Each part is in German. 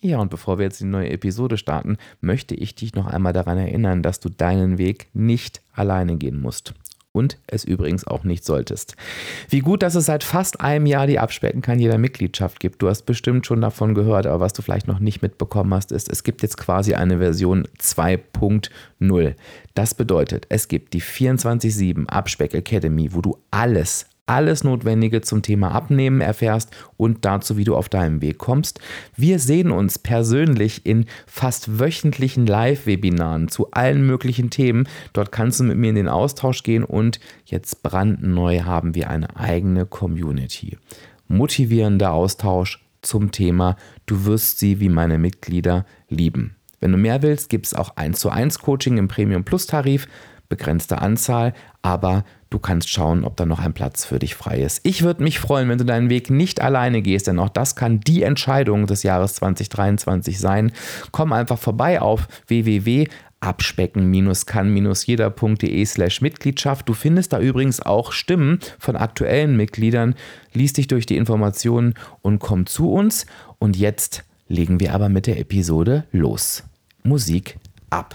Ja, und bevor wir jetzt die neue Episode starten, möchte ich dich noch einmal daran erinnern, dass du deinen Weg nicht alleine gehen musst und es übrigens auch nicht solltest. Wie gut, dass es seit fast einem Jahr die Abspecken kann jeder Mitgliedschaft gibt. Du hast bestimmt schon davon gehört, aber was du vielleicht noch nicht mitbekommen hast, ist, es gibt jetzt quasi eine Version 2.0. Das bedeutet, es gibt die 24-7 Abspeck Academy, wo du alles, alles Notwendige zum Thema Abnehmen erfährst und dazu, wie du auf deinem Weg kommst. Wir sehen uns persönlich in fast wöchentlichen Live-Webinaren zu allen möglichen Themen. Dort kannst du mit mir in den Austausch gehen und jetzt brandneu haben wir eine eigene Community. Motivierender Austausch zum Thema Du wirst sie wie meine Mitglieder lieben. Wenn du mehr willst, gibt es auch 1 zu 1 Coaching im Premium Plus Tarif begrenzte Anzahl, aber du kannst schauen, ob da noch ein Platz für dich frei ist. Ich würde mich freuen, wenn du deinen Weg nicht alleine gehst, denn auch das kann die Entscheidung des Jahres 2023 sein. Komm einfach vorbei auf www abspecken-kann-jeder.de slash Mitgliedschaft. Du findest da übrigens auch Stimmen von aktuellen Mitgliedern. Lies dich durch die Informationen und komm zu uns. Und jetzt legen wir aber mit der Episode los. Musik ab.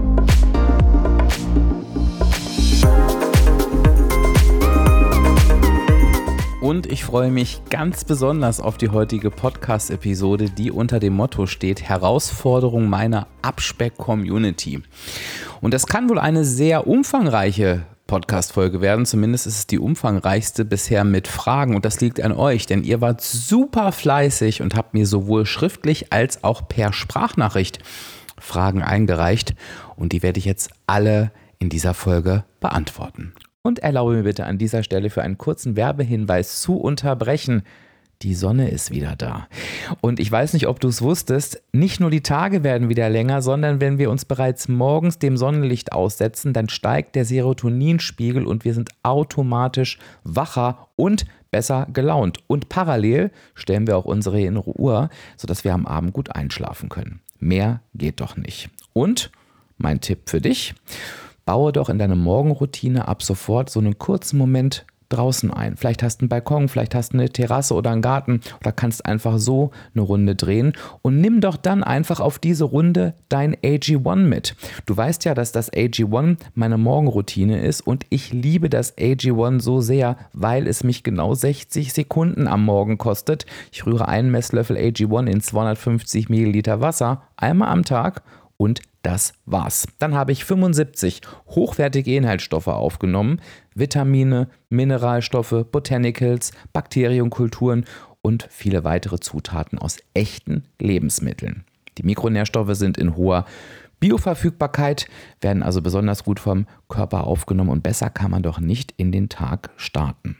Und ich freue mich ganz besonders auf die heutige Podcast-Episode, die unter dem Motto steht: Herausforderung meiner Abspeck-Community. Und das kann wohl eine sehr umfangreiche Podcast-Folge werden. Zumindest ist es die umfangreichste bisher mit Fragen. Und das liegt an euch, denn ihr wart super fleißig und habt mir sowohl schriftlich als auch per Sprachnachricht Fragen eingereicht. Und die werde ich jetzt alle in dieser Folge beantworten. Und erlaube mir bitte an dieser Stelle für einen kurzen Werbehinweis zu unterbrechen. Die Sonne ist wieder da. Und ich weiß nicht, ob du es wusstest, nicht nur die Tage werden wieder länger, sondern wenn wir uns bereits morgens dem Sonnenlicht aussetzen, dann steigt der Serotoninspiegel und wir sind automatisch wacher und besser gelaunt. Und parallel stellen wir auch unsere innere Uhr, sodass wir am Abend gut einschlafen können. Mehr geht doch nicht. Und mein Tipp für dich, baue doch in deine Morgenroutine ab sofort so einen kurzen Moment draußen ein. Vielleicht hast du einen Balkon, vielleicht hast du eine Terrasse oder einen Garten oder kannst einfach so eine Runde drehen und nimm doch dann einfach auf diese Runde dein AG1 mit. Du weißt ja, dass das AG1 meine Morgenroutine ist und ich liebe das AG1 so sehr, weil es mich genau 60 Sekunden am Morgen kostet. Ich rühre einen Messlöffel AG1 in 250 Milliliter Wasser einmal am Tag und das war's. Dann habe ich 75 hochwertige Inhaltsstoffe aufgenommen, Vitamine, Mineralstoffe, Botanicals, Bakterienkulturen und viele weitere Zutaten aus echten Lebensmitteln. Die Mikronährstoffe sind in hoher Bioverfügbarkeit, werden also besonders gut vom Körper aufgenommen und besser kann man doch nicht in den Tag starten.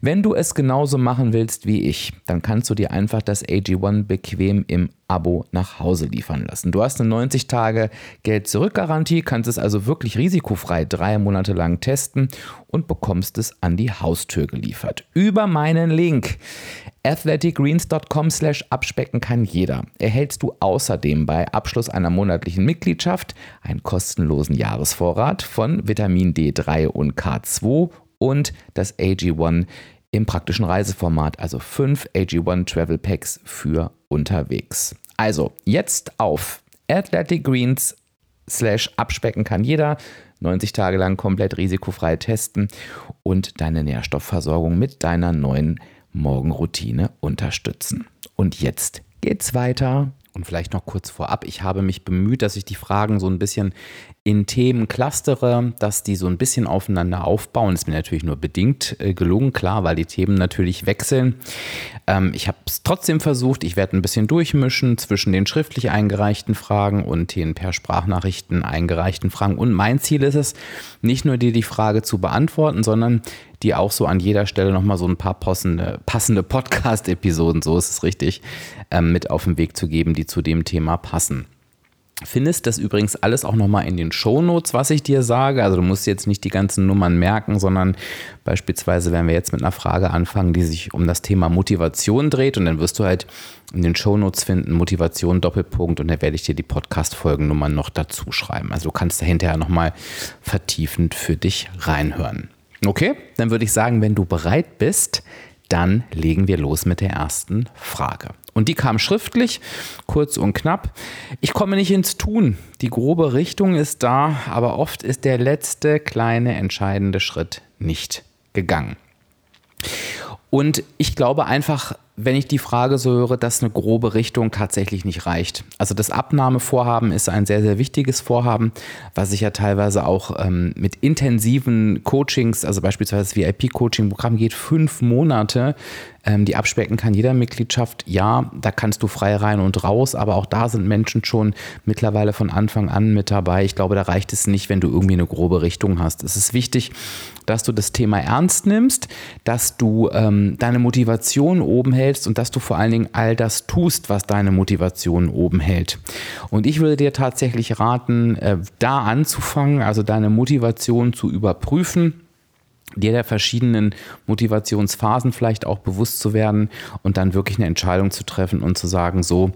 Wenn du es genauso machen willst wie ich, dann kannst du dir einfach das AG1 bequem im Abo nach Hause liefern lassen. Du hast eine 90 Tage Geld zurück Garantie, kannst es also wirklich risikofrei drei Monate lang testen und bekommst es an die Haustür geliefert. Über meinen Link athleticgreens.com slash abspecken kann jeder. Erhältst du außerdem bei Abschluss einer monatlichen Mitgliedschaft einen kostenlosen Jahresvorrat von Vitamin D3 und K2 und das AG1 im praktischen Reiseformat, also fünf AG1 Travel Packs für unterwegs. Also jetzt auf Athletic Greens slash abspecken kann jeder. 90 Tage lang komplett risikofrei testen und deine Nährstoffversorgung mit deiner neuen Morgenroutine unterstützen. Und jetzt geht's weiter. Und vielleicht noch kurz vorab, ich habe mich bemüht, dass ich die Fragen so ein bisschen in Themen clustere, dass die so ein bisschen aufeinander aufbauen. Ist mir natürlich nur bedingt äh, gelungen, klar, weil die Themen natürlich wechseln. Ähm, ich habe es trotzdem versucht. Ich werde ein bisschen durchmischen zwischen den schriftlich eingereichten Fragen und den per Sprachnachrichten eingereichten Fragen. Und mein Ziel ist es, nicht nur dir die Frage zu beantworten, sondern die auch so an jeder Stelle nochmal so ein paar passende, passende Podcast-Episoden, so ist es richtig, ähm, mit auf den Weg zu geben, die zu dem Thema passen. Findest das übrigens alles auch nochmal in den Shownotes, was ich dir sage. Also du musst jetzt nicht die ganzen Nummern merken, sondern beispielsweise werden wir jetzt mit einer Frage anfangen, die sich um das Thema Motivation dreht und dann wirst du halt in den Shownotes finden, Motivation Doppelpunkt und da werde ich dir die Podcast-Folgennummern noch dazu schreiben. Also du kannst da hinterher nochmal vertiefend für dich reinhören. Okay, dann würde ich sagen, wenn du bereit bist, dann legen wir los mit der ersten Frage. Und die kam schriftlich, kurz und knapp. Ich komme nicht ins Tun. Die grobe Richtung ist da, aber oft ist der letzte kleine entscheidende Schritt nicht gegangen. Und ich glaube einfach, wenn ich die Frage so höre, dass eine grobe Richtung tatsächlich nicht reicht. Also das Abnahmevorhaben ist ein sehr, sehr wichtiges Vorhaben, was sich ja teilweise auch ähm, mit intensiven Coachings, also beispielsweise das VIP-Coaching-Programm geht fünf Monate. Ähm, die abspecken kann jeder Mitgliedschaft. Ja, da kannst du frei rein und raus, aber auch da sind Menschen schon mittlerweile von Anfang an mit dabei. Ich glaube, da reicht es nicht, wenn du irgendwie eine grobe Richtung hast. Es ist wichtig, dass du das Thema ernst nimmst, dass du ähm, deine Motivation oben hältst und dass du vor allen Dingen all das tust, was deine Motivation oben hält. Und ich würde dir tatsächlich raten, äh, da anzufangen, also deine Motivation zu überprüfen dir der verschiedenen Motivationsphasen vielleicht auch bewusst zu werden und dann wirklich eine Entscheidung zu treffen und zu sagen, so,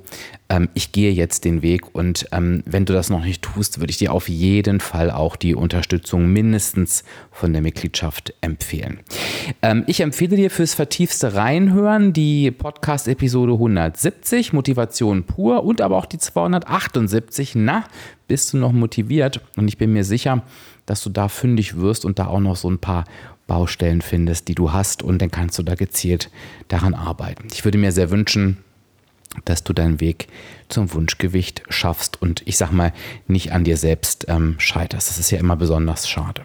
ähm, ich gehe jetzt den Weg und ähm, wenn du das noch nicht tust, würde ich dir auf jeden Fall auch die Unterstützung mindestens von der Mitgliedschaft empfehlen. Ähm, ich empfehle dir fürs vertiefste Reinhören die Podcast-Episode 170, Motivation pur und aber auch die 278, na, bist du noch motiviert? Und ich bin mir sicher, dass du da fündig wirst und da auch noch so ein paar Baustellen findest, die du hast und dann kannst du da gezielt daran arbeiten. Ich würde mir sehr wünschen, dass du deinen Weg zum Wunschgewicht schaffst und ich sag mal nicht an dir selbst ähm, scheiterst. Das ist ja immer besonders schade.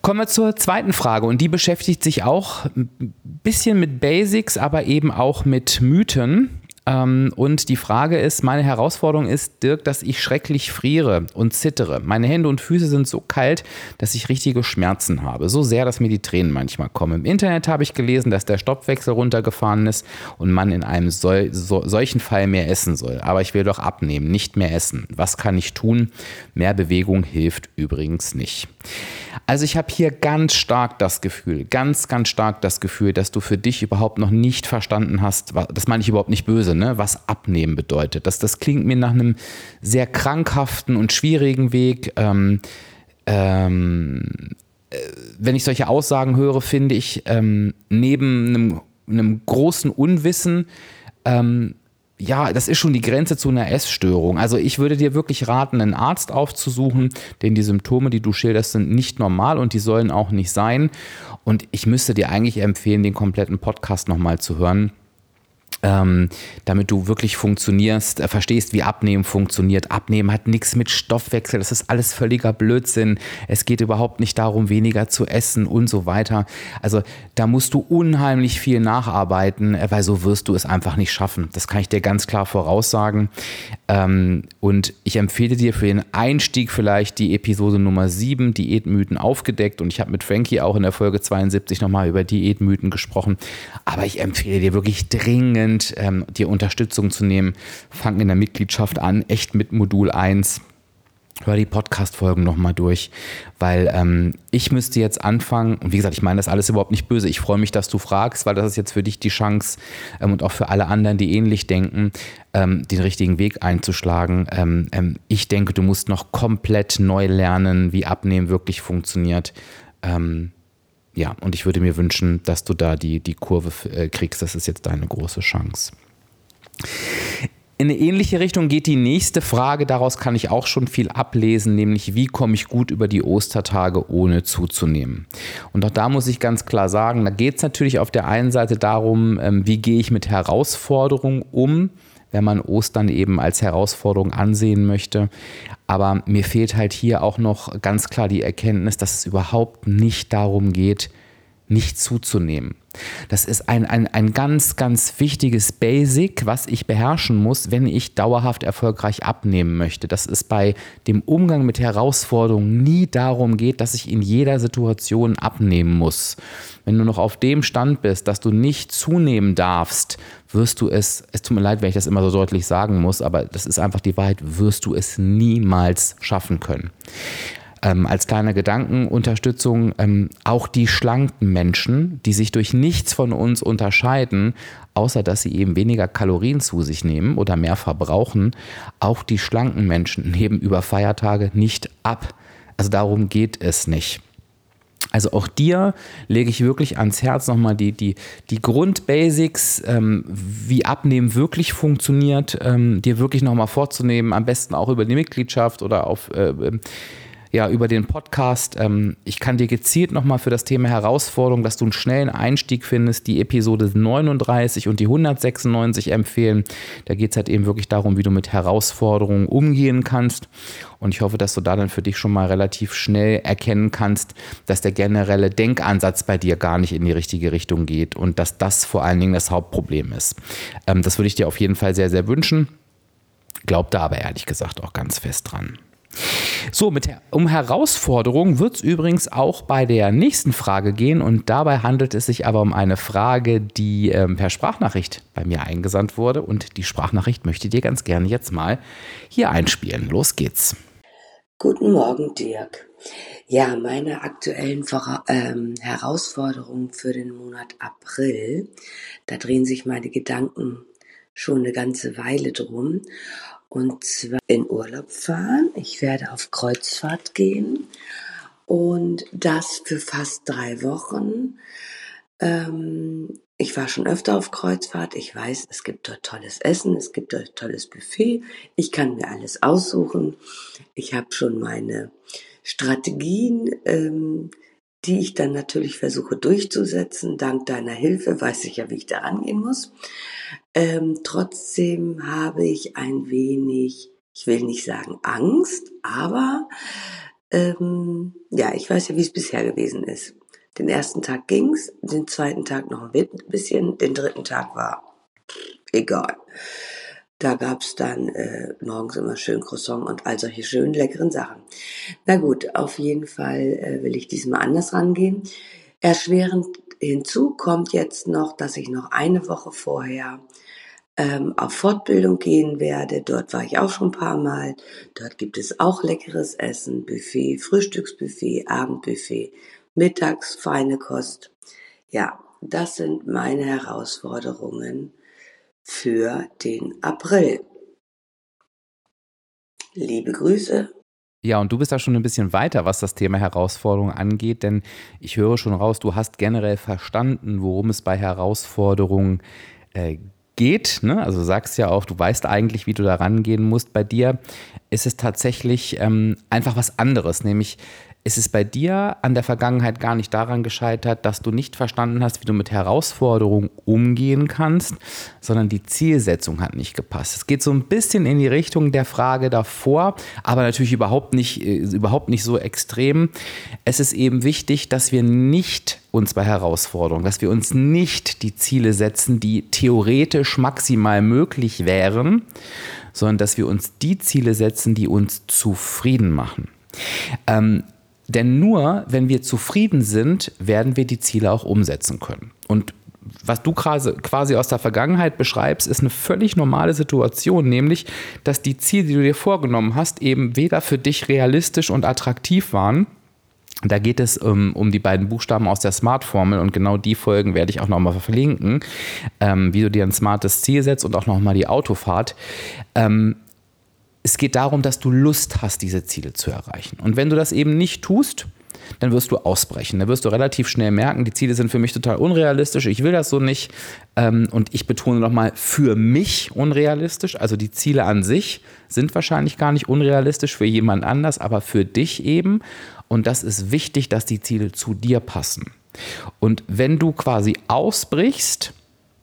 Kommen wir zur zweiten Frage und die beschäftigt sich auch ein bisschen mit Basics, aber eben auch mit Mythen. Ähm, und die Frage ist, meine Herausforderung ist, Dirk, dass ich schrecklich friere und zittere. Meine Hände und Füße sind so kalt, dass ich richtige Schmerzen habe. So sehr, dass mir die Tränen manchmal kommen. Im Internet habe ich gelesen, dass der Stoppwechsel runtergefahren ist und man in einem sol so, solchen Fall mehr essen soll. Aber ich will doch abnehmen, nicht mehr essen. Was kann ich tun? Mehr Bewegung hilft übrigens nicht. Also ich habe hier ganz stark das Gefühl, ganz, ganz stark das Gefühl, dass du für dich überhaupt noch nicht verstanden hast, das meine ich überhaupt nicht böse, ne, was abnehmen bedeutet. Das, das klingt mir nach einem sehr krankhaften und schwierigen Weg. Ähm, ähm, äh, wenn ich solche Aussagen höre, finde ich, ähm, neben einem, einem, großen Unwissen, ähm, ja, das ist schon die Grenze zu einer Essstörung. Also ich würde dir wirklich raten, einen Arzt aufzusuchen, denn die Symptome, die du schilderst, sind nicht normal und die sollen auch nicht sein. Und ich müsste dir eigentlich empfehlen, den kompletten Podcast nochmal zu hören ähm, damit du wirklich funktionierst, äh, verstehst, wie Abnehmen funktioniert. Abnehmen hat nichts mit Stoffwechsel, das ist alles völliger Blödsinn. Es geht überhaupt nicht darum, weniger zu essen und so weiter. Also da musst du unheimlich viel nacharbeiten, äh, weil so wirst du es einfach nicht schaffen. Das kann ich dir ganz klar voraussagen. Ähm, und ich empfehle dir für den Einstieg vielleicht die Episode Nummer 7, Diätmythen aufgedeckt. Und ich habe mit Frankie auch in der Folge 72 nochmal über Diätmythen gesprochen. Aber ich empfehle dir wirklich dringend, ähm, dir Unterstützung zu nehmen. Fang in der Mitgliedschaft an, echt mit Modul 1 hör die Podcast-Folgen nochmal durch, weil ähm, ich müsste jetzt anfangen, und wie gesagt, ich meine das alles überhaupt nicht böse, ich freue mich, dass du fragst, weil das ist jetzt für dich die Chance ähm, und auch für alle anderen, die ähnlich denken, ähm, den richtigen Weg einzuschlagen. Ähm, ähm, ich denke, du musst noch komplett neu lernen, wie Abnehmen wirklich funktioniert. Ähm, ja, und ich würde mir wünschen, dass du da die, die Kurve äh, kriegst. Das ist jetzt deine große Chance. In eine ähnliche Richtung geht die nächste Frage. Daraus kann ich auch schon viel ablesen, nämlich wie komme ich gut über die Ostertage ohne zuzunehmen. Und auch da muss ich ganz klar sagen, da geht es natürlich auf der einen Seite darum, ähm, wie gehe ich mit Herausforderungen um, wenn man Ostern eben als Herausforderung ansehen möchte. Aber mir fehlt halt hier auch noch ganz klar die Erkenntnis, dass es überhaupt nicht darum geht, nicht zuzunehmen. Das ist ein, ein, ein ganz, ganz wichtiges Basic, was ich beherrschen muss, wenn ich dauerhaft erfolgreich abnehmen möchte. Dass es bei dem Umgang mit Herausforderungen nie darum geht, dass ich in jeder Situation abnehmen muss. Wenn du noch auf dem Stand bist, dass du nicht zunehmen darfst, wirst du es, es tut mir leid, wenn ich das immer so deutlich sagen muss, aber das ist einfach die Wahrheit, wirst du es niemals schaffen können ähm, als kleine Gedankenunterstützung, ähm, auch die schlanken Menschen, die sich durch nichts von uns unterscheiden, außer dass sie eben weniger Kalorien zu sich nehmen oder mehr verbrauchen, auch die schlanken Menschen nehmen über Feiertage nicht ab. Also darum geht es nicht. Also auch dir lege ich wirklich ans Herz nochmal die, die, die Grundbasics, ähm, wie Abnehmen wirklich funktioniert, ähm, dir wirklich nochmal vorzunehmen, am besten auch über die Mitgliedschaft oder auf äh, ja, über den Podcast. Ähm, ich kann dir gezielt nochmal für das Thema Herausforderung, dass du einen schnellen Einstieg findest, die Episode 39 und die 196 empfehlen. Da geht es halt eben wirklich darum, wie du mit Herausforderungen umgehen kannst. Und ich hoffe, dass du da dann für dich schon mal relativ schnell erkennen kannst, dass der generelle Denkansatz bei dir gar nicht in die richtige Richtung geht und dass das vor allen Dingen das Hauptproblem ist. Ähm, das würde ich dir auf jeden Fall sehr, sehr wünschen. Glaub da aber ehrlich gesagt auch ganz fest dran. So, mit, um Herausforderungen wird es übrigens auch bei der nächsten Frage gehen und dabei handelt es sich aber um eine Frage, die ähm, per Sprachnachricht bei mir eingesandt wurde und die Sprachnachricht möchte ich dir ganz gerne jetzt mal hier einspielen. Los geht's. Guten Morgen, Dirk. Ja, meine aktuellen Vora ähm, Herausforderungen für den Monat April, da drehen sich meine Gedanken schon eine ganze Weile drum und zwar in Urlaub fahren. Ich werde auf Kreuzfahrt gehen und das für fast drei Wochen. Ähm, ich war schon öfter auf Kreuzfahrt. Ich weiß, es gibt dort tolles Essen, es gibt dort tolles Buffet. Ich kann mir alles aussuchen. Ich habe schon meine Strategien, ähm, die ich dann natürlich versuche durchzusetzen. Dank deiner Hilfe weiß ich ja, wie ich da rangehen muss. Ähm, trotzdem habe ich ein wenig, ich will nicht sagen Angst, aber ähm, ja, ich weiß ja, wie es bisher gewesen ist. Den ersten Tag ging's, den zweiten Tag noch ein bisschen, den dritten Tag war egal. Da gab's dann äh, morgens immer schön Croissant und all solche schönen leckeren Sachen. Na gut, auf jeden Fall äh, will ich diesmal anders rangehen. Erschwerend hinzu kommt jetzt noch, dass ich noch eine Woche vorher ähm, auf Fortbildung gehen werde. Dort war ich auch schon ein paar Mal. Dort gibt es auch leckeres Essen, Buffet, Frühstücksbuffet, Abendbuffet, mittags feine Kost. Ja, das sind meine Herausforderungen für den April. Liebe Grüße. Ja, und du bist da schon ein bisschen weiter, was das Thema Herausforderungen angeht, denn ich höre schon raus, du hast generell verstanden, worum es bei Herausforderungen äh, geht. Ne? Also du sagst ja auch, du weißt eigentlich, wie du da rangehen musst. Bei dir ist es tatsächlich ähm, einfach was anderes, nämlich ist es bei dir an der Vergangenheit gar nicht daran gescheitert, dass du nicht verstanden hast, wie du mit Herausforderungen umgehen kannst, sondern die Zielsetzung hat nicht gepasst. Es geht so ein bisschen in die Richtung der Frage davor, aber natürlich überhaupt nicht, äh, überhaupt nicht so extrem. Es ist eben wichtig, dass wir nicht uns bei Herausforderungen, dass wir uns nicht die Ziele setzen, die theoretisch maximal möglich wären, sondern dass wir uns die Ziele setzen, die uns zufrieden machen. Ähm, denn nur wenn wir zufrieden sind, werden wir die Ziele auch umsetzen können. Und was du quasi aus der Vergangenheit beschreibst, ist eine völlig normale Situation, nämlich, dass die Ziele, die du dir vorgenommen hast, eben weder für dich realistisch und attraktiv waren. Da geht es um, um die beiden Buchstaben aus der Smart-Formel und genau die Folgen werde ich auch nochmal verlinken, ähm, wie du dir ein smartes Ziel setzt und auch nochmal die Autofahrt. Ähm, es geht darum, dass du Lust hast, diese Ziele zu erreichen. Und wenn du das eben nicht tust, dann wirst du ausbrechen. Da wirst du relativ schnell merken, die Ziele sind für mich total unrealistisch, ich will das so nicht. Ähm, und ich betone nochmal, für mich unrealistisch. Also die Ziele an sich sind wahrscheinlich gar nicht unrealistisch für jemand anders, aber für dich eben. Und das ist wichtig, dass die Ziele zu dir passen. Und wenn du quasi ausbrichst,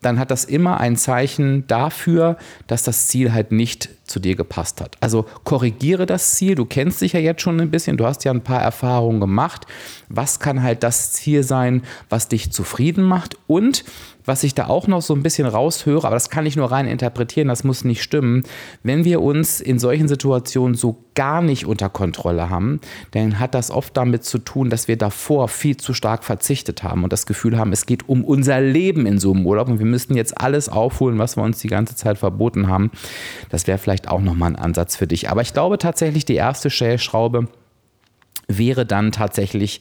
dann hat das immer ein Zeichen dafür, dass das Ziel halt nicht zu dir gepasst hat. Also korrigiere das Ziel. Du kennst dich ja jetzt schon ein bisschen. Du hast ja ein paar Erfahrungen gemacht. Was kann halt das Ziel sein, was dich zufrieden macht? Und was ich da auch noch so ein bisschen raushöre, aber das kann ich nur rein interpretieren, das muss nicht stimmen. Wenn wir uns in solchen Situationen so gar nicht unter Kontrolle haben, dann hat das oft damit zu tun, dass wir davor viel zu stark verzichtet haben und das Gefühl haben, es geht um unser Leben in so einem Urlaub und wir müssten jetzt alles aufholen, was wir uns die ganze Zeit verboten haben. Das wäre vielleicht auch nochmal ein Ansatz für dich. Aber ich glaube tatsächlich, die erste Stellschraube wäre dann tatsächlich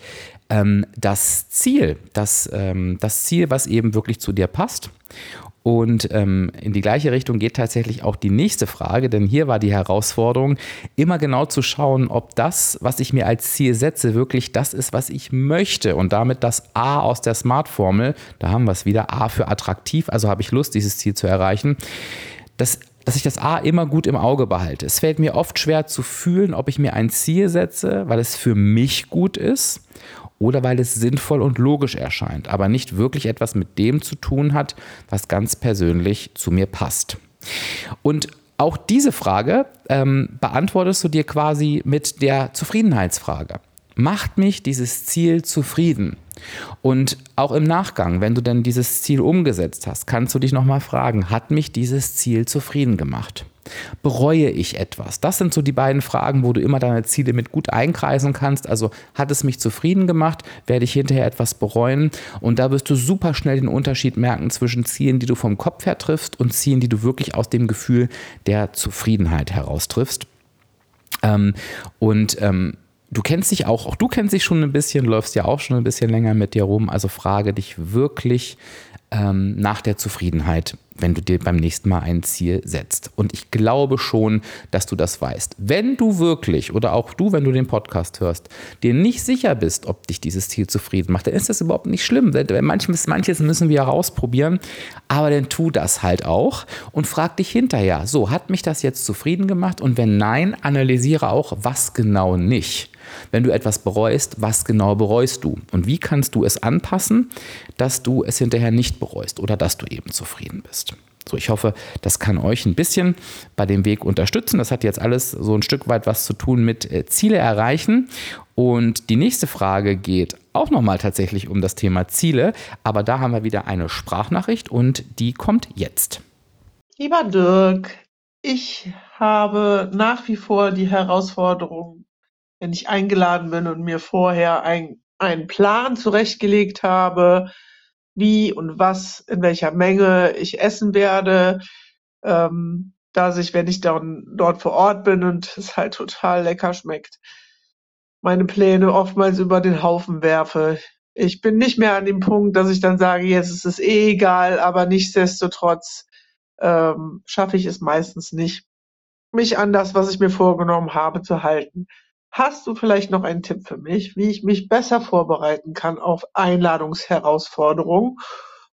ähm, das Ziel, das, ähm, das Ziel, was eben wirklich zu dir passt. Und ähm, in die gleiche Richtung geht tatsächlich auch die nächste Frage, denn hier war die Herausforderung, immer genau zu schauen, ob das, was ich mir als Ziel setze, wirklich das ist, was ich möchte. Und damit das A aus der Smart-Formel, da haben wir es wieder, A für attraktiv, also habe ich Lust, dieses Ziel zu erreichen. Das dass ich das A immer gut im Auge behalte. Es fällt mir oft schwer zu fühlen, ob ich mir ein Ziel setze, weil es für mich gut ist oder weil es sinnvoll und logisch erscheint, aber nicht wirklich etwas mit dem zu tun hat, was ganz persönlich zu mir passt. Und auch diese Frage ähm, beantwortest du dir quasi mit der Zufriedenheitsfrage. Macht mich dieses Ziel zufrieden? Und auch im Nachgang, wenn du dann dieses Ziel umgesetzt hast, kannst du dich nochmal fragen, hat mich dieses Ziel zufrieden gemacht? Bereue ich etwas? Das sind so die beiden Fragen, wo du immer deine Ziele mit gut einkreisen kannst. Also hat es mich zufrieden gemacht? Werde ich hinterher etwas bereuen? Und da wirst du super schnell den Unterschied merken zwischen Zielen, die du vom Kopf her triffst und Zielen, die du wirklich aus dem Gefühl der Zufriedenheit heraus triffst. Ähm, und ähm, du kennst dich auch, auch du kennst dich schon ein bisschen, läufst ja auch schon ein bisschen länger mit dir rum. Also frage dich wirklich ähm, nach der Zufriedenheit, wenn du dir beim nächsten Mal ein Ziel setzt. Und ich glaube schon, dass du das weißt. Wenn du wirklich, oder auch du, wenn du den Podcast hörst, dir nicht sicher bist, ob dich dieses Ziel zufrieden macht, dann ist das überhaupt nicht schlimm. Manches, manches müssen wir herausprobieren, aber dann tu das halt auch und frag dich hinterher, so, hat mich das jetzt zufrieden gemacht? Und wenn nein, analysiere auch, was genau nicht. Wenn du etwas bereust, was genau bereust du? Und wie kannst du es anpassen, dass du es hinterher nicht bereust oder dass du eben zufrieden bist? So, ich hoffe, das kann euch ein bisschen bei dem Weg unterstützen. Das hat jetzt alles so ein Stück weit was zu tun mit äh, Ziele erreichen. Und die nächste Frage geht auch nochmal tatsächlich um das Thema Ziele. Aber da haben wir wieder eine Sprachnachricht und die kommt jetzt. Lieber Dirk, ich habe nach wie vor die Herausforderung, wenn ich eingeladen bin und mir vorher ein, einen Plan zurechtgelegt habe, wie und was in welcher Menge ich essen werde, ähm, dass ich, wenn ich dann dort vor Ort bin und es halt total lecker schmeckt, meine Pläne oftmals über den Haufen werfe. Ich bin nicht mehr an dem Punkt, dass ich dann sage, jetzt ist es eh egal, aber nichtsdestotrotz ähm, schaffe ich es meistens nicht, mich an das, was ich mir vorgenommen habe, zu halten. Hast du vielleicht noch einen Tipp für mich, wie ich mich besser vorbereiten kann auf Einladungsherausforderungen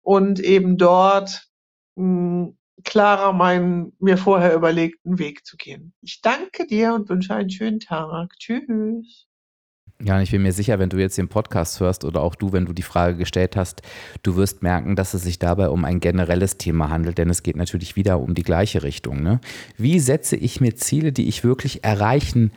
und eben dort mh, hm, klarer meinen mir vorher überlegten Weg zu gehen? Ich danke dir und wünsche einen schönen Tag. Tschüss. Ja, ich bin mir sicher, wenn du jetzt den Podcast hörst oder auch du, wenn du die Frage gestellt hast, du wirst merken, dass es sich dabei um ein generelles Thema handelt, denn es geht natürlich wieder um die gleiche Richtung. Ne? Wie setze ich mir Ziele, die ich wirklich erreichen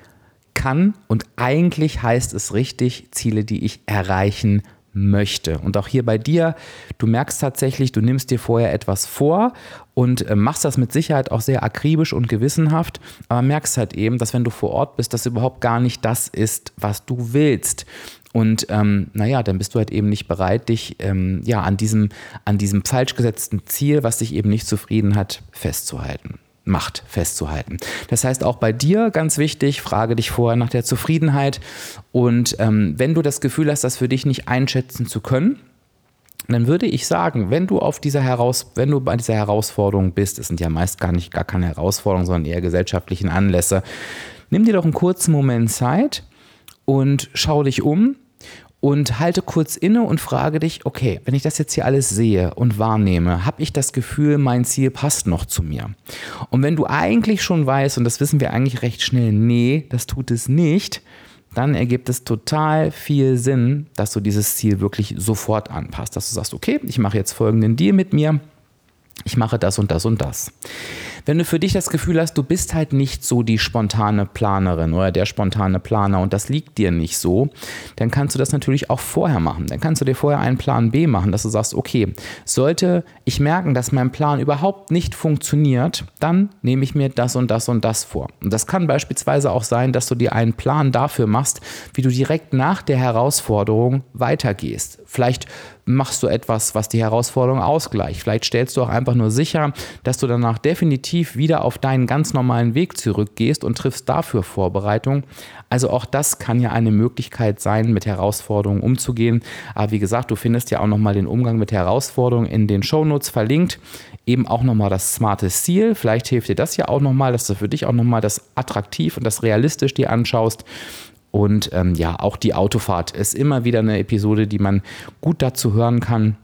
kann und eigentlich heißt es richtig, Ziele, die ich erreichen möchte. Und auch hier bei dir, du merkst tatsächlich, du nimmst dir vorher etwas vor und äh, machst das mit Sicherheit auch sehr akribisch und gewissenhaft, aber merkst halt eben, dass wenn du vor Ort bist, das überhaupt gar nicht das ist, was du willst. Und ähm, naja, dann bist du halt eben nicht bereit, dich ähm, ja, an, diesem, an diesem falsch gesetzten Ziel, was dich eben nicht zufrieden hat, festzuhalten. Macht festzuhalten. Das heißt auch bei dir ganz wichtig, frage dich vorher nach der Zufriedenheit und ähm, wenn du das Gefühl hast, das für dich nicht einschätzen zu können, dann würde ich sagen, wenn du auf dieser Heraus wenn du bei dieser Herausforderung bist, es sind ja meist gar nicht gar keine Herausforderungen, sondern eher gesellschaftlichen Anlässe, nimm dir doch einen kurzen Moment Zeit und schau dich um und halte kurz inne und frage dich, okay, wenn ich das jetzt hier alles sehe und wahrnehme, habe ich das Gefühl, mein Ziel passt noch zu mir. Und wenn du eigentlich schon weißt, und das wissen wir eigentlich recht schnell, nee, das tut es nicht, dann ergibt es total viel Sinn, dass du dieses Ziel wirklich sofort anpasst. Dass du sagst, okay, ich mache jetzt folgenden Deal mit mir. ich mache das und das und das. Wenn du für dich das Gefühl hast, du bist halt nicht so die spontane Planerin oder der spontane Planer und das liegt dir nicht so, dann kannst du das natürlich auch vorher machen. Dann kannst du dir vorher einen Plan B machen, dass du sagst, okay, sollte ich merken, dass mein Plan überhaupt nicht funktioniert, dann nehme ich mir das und das und das vor. Und das kann beispielsweise auch sein, dass du dir einen Plan dafür machst, wie du direkt nach der Herausforderung weitergehst. Vielleicht machst du etwas, was die Herausforderung ausgleicht. Vielleicht stellst du auch einfach nur sicher, dass du danach definitiv wieder auf deinen ganz normalen Weg zurückgehst und triffst dafür Vorbereitung. Also auch das kann ja eine Möglichkeit sein, mit Herausforderungen umzugehen. Aber wie gesagt, du findest ja auch nochmal den Umgang mit Herausforderungen in den Shownotes verlinkt. Eben auch nochmal das smarte Ziel. Vielleicht hilft dir das ja auch nochmal, dass du für dich auch nochmal das attraktiv und das realistisch dir anschaust. Und ähm, ja, auch die Autofahrt ist immer wieder eine Episode, die man gut dazu hören kann.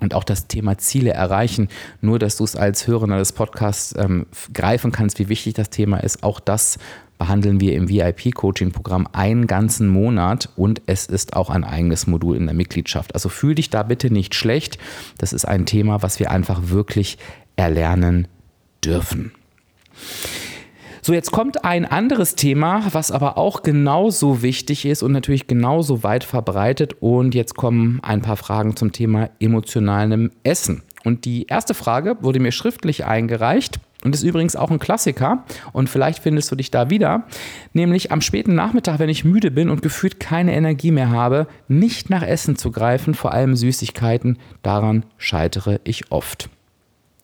Und auch das Thema Ziele erreichen, nur dass du es als Hörer des Podcasts ähm, greifen kannst, wie wichtig das Thema ist. Auch das behandeln wir im VIP-Coaching-Programm einen ganzen Monat und es ist auch ein eigenes Modul in der Mitgliedschaft. Also fühl dich da bitte nicht schlecht. Das ist ein Thema, was wir einfach wirklich erlernen dürfen. So, jetzt kommt ein anderes Thema, was aber auch genauso wichtig ist und natürlich genauso weit verbreitet. Und jetzt kommen ein paar Fragen zum Thema emotionalem Essen. Und die erste Frage wurde mir schriftlich eingereicht und ist übrigens auch ein Klassiker und vielleicht findest du dich da wieder, nämlich am späten Nachmittag, wenn ich müde bin und gefühlt keine Energie mehr habe, nicht nach Essen zu greifen, vor allem Süßigkeiten, daran scheitere ich oft.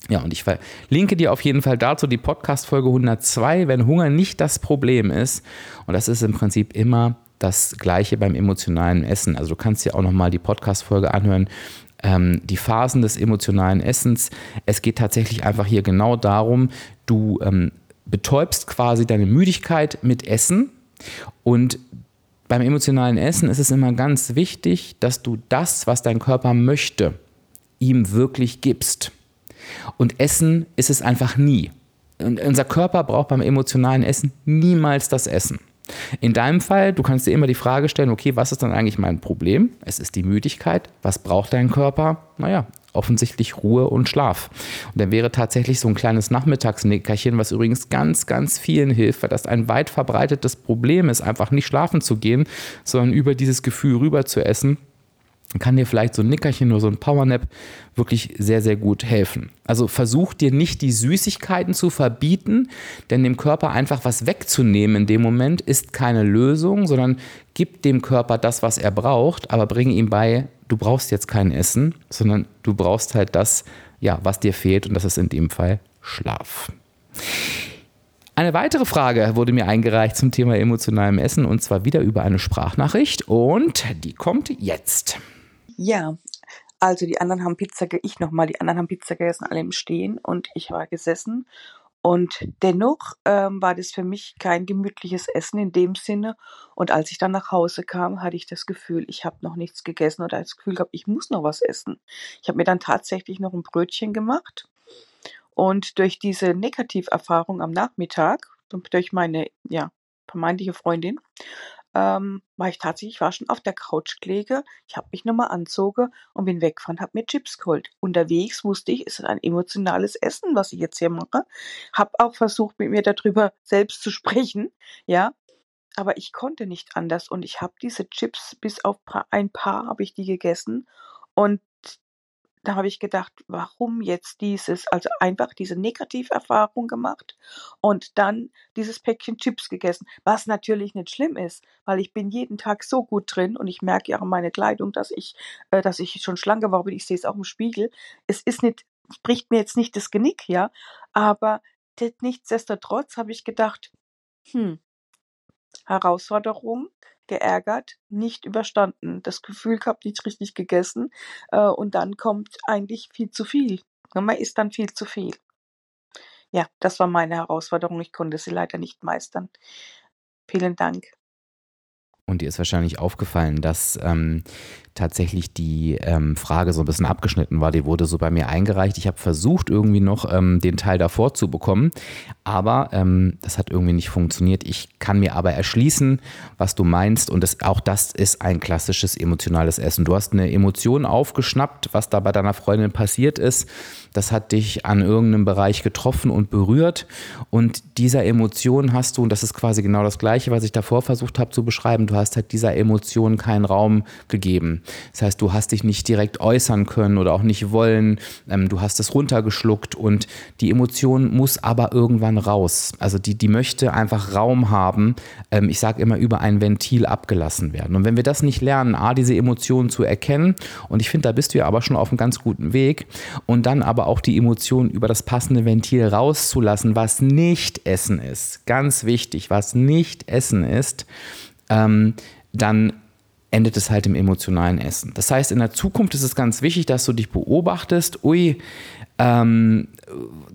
Ja, und ich verlinke dir auf jeden Fall dazu die Podcast-Folge 102, wenn Hunger nicht das Problem ist. Und das ist im Prinzip immer das Gleiche beim emotionalen Essen. Also du kannst dir auch nochmal die Podcast-Folge anhören, ähm, die Phasen des emotionalen Essens. Es geht tatsächlich einfach hier genau darum, du ähm, betäubst quasi deine Müdigkeit mit Essen und beim emotionalen Essen ist es immer ganz wichtig, dass du das, was dein Körper möchte, ihm wirklich gibst. Und Essen ist es einfach nie. Und unser Körper braucht beim emotionalen Essen niemals das Essen. In deinem Fall, du kannst dir immer die Frage stellen, okay, was ist dann eigentlich mein Problem? Es ist die Müdigkeit. Was braucht dein Körper? Naja, offensichtlich Ruhe und Schlaf. Und dann wäre tatsächlich so ein kleines Nachmittagsnickerchen, was übrigens ganz, ganz vielen hilft, weil das ein weit verbreitetes Problem ist, einfach nicht schlafen zu gehen, sondern über dieses Gefühl rüber zu essen, kann dir vielleicht so ein Nickerchen oder so ein Powernap wirklich sehr, sehr gut helfen. Also versuch dir nicht die Süßigkeiten zu verbieten, denn dem Körper einfach was wegzunehmen in dem Moment ist keine Lösung, sondern gib dem Körper das, was er braucht, aber bringe ihm bei, du brauchst jetzt kein Essen, sondern du brauchst halt das, ja, was dir fehlt und das ist in dem Fall Schlaf. Eine weitere Frage wurde mir eingereicht zum Thema emotionalem Essen und zwar wieder über eine Sprachnachricht und die kommt jetzt. Ja, also die anderen haben Pizza, ich nochmal, die anderen haben Pizza gegessen, alle im Stehen und ich war gesessen. Und dennoch ähm, war das für mich kein gemütliches Essen in dem Sinne. Und als ich dann nach Hause kam, hatte ich das Gefühl, ich habe noch nichts gegessen oder das Gefühl gehabt, ich muss noch was essen. Ich habe mir dann tatsächlich noch ein Brötchen gemacht. Und durch diese Negativerfahrung am Nachmittag, durch meine ja, vermeintliche Freundin, ähm, war ich tatsächlich, ich war schon auf der Couch gelegen, ich habe mich nochmal anzogen und bin weggefahren, habe mir Chips geholt. Unterwegs wusste ich, es ist ein emotionales Essen, was ich jetzt hier mache. Habe auch versucht, mit mir darüber selbst zu sprechen, ja. Aber ich konnte nicht anders und ich habe diese Chips bis auf ein paar habe ich die gegessen und da habe ich gedacht, warum jetzt dieses, also einfach diese Negativerfahrung gemacht und dann dieses Päckchen Chips gegessen, was natürlich nicht schlimm ist, weil ich bin jeden Tag so gut drin und ich merke ja an meiner Kleidung, dass ich, äh, dass ich schon schlank geworden bin. Ich sehe es auch im Spiegel. Es ist nicht, bricht mir jetzt nicht das Genick, ja, aber nichtsdestotrotz habe ich gedacht, hm, Herausforderung, geärgert, nicht überstanden, das Gefühl gehabt, nicht richtig gegessen äh, und dann kommt eigentlich viel zu viel. Man isst dann viel zu viel. Ja, das war meine Herausforderung. Ich konnte sie leider nicht meistern. Vielen Dank. Und dir ist wahrscheinlich aufgefallen, dass ähm, tatsächlich die ähm, Frage so ein bisschen abgeschnitten war. Die wurde so bei mir eingereicht. Ich habe versucht, irgendwie noch ähm, den Teil davor zu bekommen, aber ähm, das hat irgendwie nicht funktioniert. Ich kann mir aber erschließen, was du meinst und das, auch das ist ein klassisches emotionales Essen. Du hast eine Emotion aufgeschnappt, was da bei deiner Freundin passiert ist. Das hat dich an irgendeinem Bereich getroffen und berührt und dieser Emotion hast du, und das ist quasi genau das Gleiche, was ich davor versucht habe zu beschreiben, du hast halt dieser Emotion keinen Raum gegeben. Das heißt, du hast dich nicht direkt äußern können oder auch nicht wollen. Ähm, du hast es runtergeschluckt und die Emotion muss aber irgendwann raus. Also die, die möchte einfach Raum haben. Ähm, ich sage immer, über ein Ventil abgelassen werden. Und wenn wir das nicht lernen, A, diese Emotionen zu erkennen, und ich finde, da bist du ja aber schon auf einem ganz guten Weg, und dann aber auch die Emotionen über das passende Ventil rauszulassen, was nicht Essen ist. Ganz wichtig, was nicht Essen ist, ähm, dann endet es halt im emotionalen Essen. Das heißt, in der Zukunft ist es ganz wichtig, dass du dich beobachtest, ui, ähm,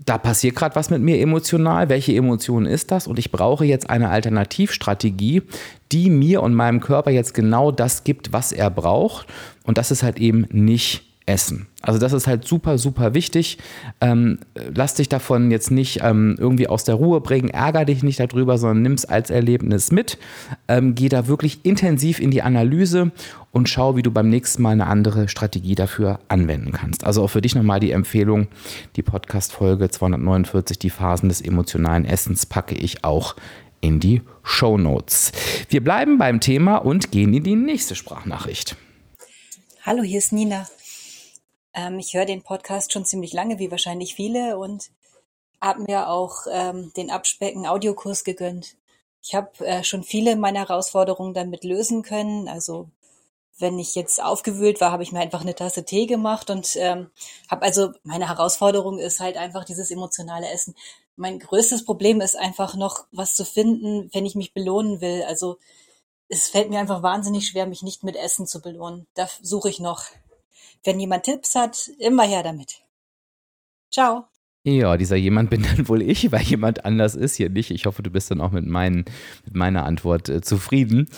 da passiert gerade was mit mir emotional, welche Emotion ist das? Und ich brauche jetzt eine Alternativstrategie, die mir und meinem Körper jetzt genau das gibt, was er braucht. Und das ist halt eben nicht Essen. Also das ist halt super, super wichtig. Ähm, lass dich davon jetzt nicht ähm, irgendwie aus der Ruhe bringen, ärger dich nicht darüber, sondern nimm es als Erlebnis mit. Ähm, geh da wirklich intensiv in die Analyse und schau, wie du beim nächsten Mal eine andere Strategie dafür anwenden kannst. Also auch für dich nochmal die Empfehlung, die Podcast-Folge 249, die Phasen des emotionalen Essens, packe ich auch in die Show Notes. Wir bleiben beim Thema und gehen in die nächste Sprachnachricht. Hallo, hier ist Nina. Ähm, ich höre den Podcast schon ziemlich lange, wie wahrscheinlich viele, und habe mir auch ähm, den Abspecken-Audiokurs gegönnt. Ich habe äh, schon viele meiner Herausforderungen damit lösen können. Also wenn ich jetzt aufgewühlt war, habe ich mir einfach eine Tasse Tee gemacht und ähm, habe also meine Herausforderung ist halt einfach dieses emotionale Essen. Mein größtes Problem ist einfach noch was zu finden, wenn ich mich belohnen will. Also es fällt mir einfach wahnsinnig schwer, mich nicht mit Essen zu belohnen. Da suche ich noch. Wenn jemand Tipps hat, immer her damit. Ciao. Ja, dieser jemand bin dann wohl ich, weil jemand anders ist hier nicht. Ich hoffe, du bist dann auch mit, meinen, mit meiner Antwort äh, zufrieden.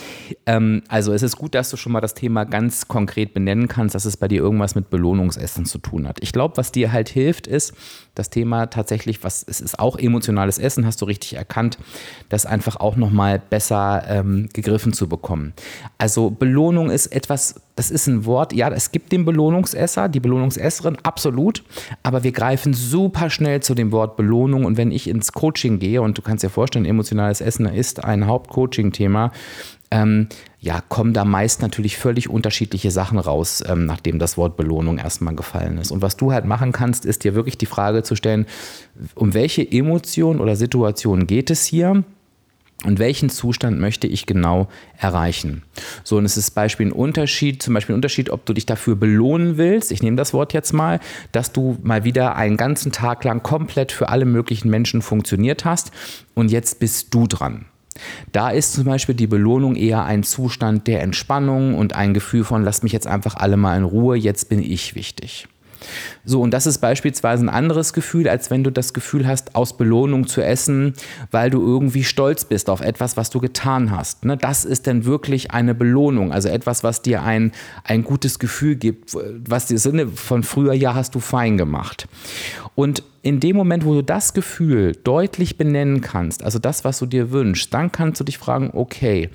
Ähm, also es ist gut, dass du schon mal das Thema ganz konkret benennen kannst, dass es bei dir irgendwas mit Belohnungsessen zu tun hat. Ich glaube, was dir halt hilft, ist das Thema tatsächlich, was es ist auch emotionales Essen, hast du richtig erkannt, das einfach auch nochmal besser ähm, gegriffen zu bekommen. Also Belohnung ist etwas, das ist ein Wort, ja, es gibt den Belohnungsesser, die Belohnungsesserin, absolut, aber wir greifen super schnell zu dem Wort Belohnung und wenn ich ins Coaching gehe und du kannst dir vorstellen, emotionales Essen ist ein Hauptcoaching-Thema, ähm, ja, kommen da meist natürlich völlig unterschiedliche Sachen raus, ähm, nachdem das Wort Belohnung erstmal gefallen ist. Und was du halt machen kannst, ist dir wirklich die Frage zu stellen, um welche Emotion oder Situation geht es hier? Und welchen Zustand möchte ich genau erreichen? So, und es ist Beispiel ein Unterschied, zum Beispiel ein Unterschied, ob du dich dafür belohnen willst, ich nehme das Wort jetzt mal, dass du mal wieder einen ganzen Tag lang komplett für alle möglichen Menschen funktioniert hast und jetzt bist du dran. Da ist zum Beispiel die Belohnung eher ein Zustand der Entspannung und ein Gefühl von, lasst mich jetzt einfach alle mal in Ruhe, jetzt bin ich wichtig. So, und das ist beispielsweise ein anderes Gefühl, als wenn du das Gefühl hast, aus Belohnung zu essen, weil du irgendwie stolz bist auf etwas, was du getan hast. Ne? Das ist dann wirklich eine Belohnung, also etwas, was dir ein, ein gutes Gefühl gibt, was dir Sinne von früher, ja, hast du fein gemacht. Und in dem Moment, wo du das Gefühl deutlich benennen kannst, also das, was du dir wünschst, dann kannst du dich fragen, okay,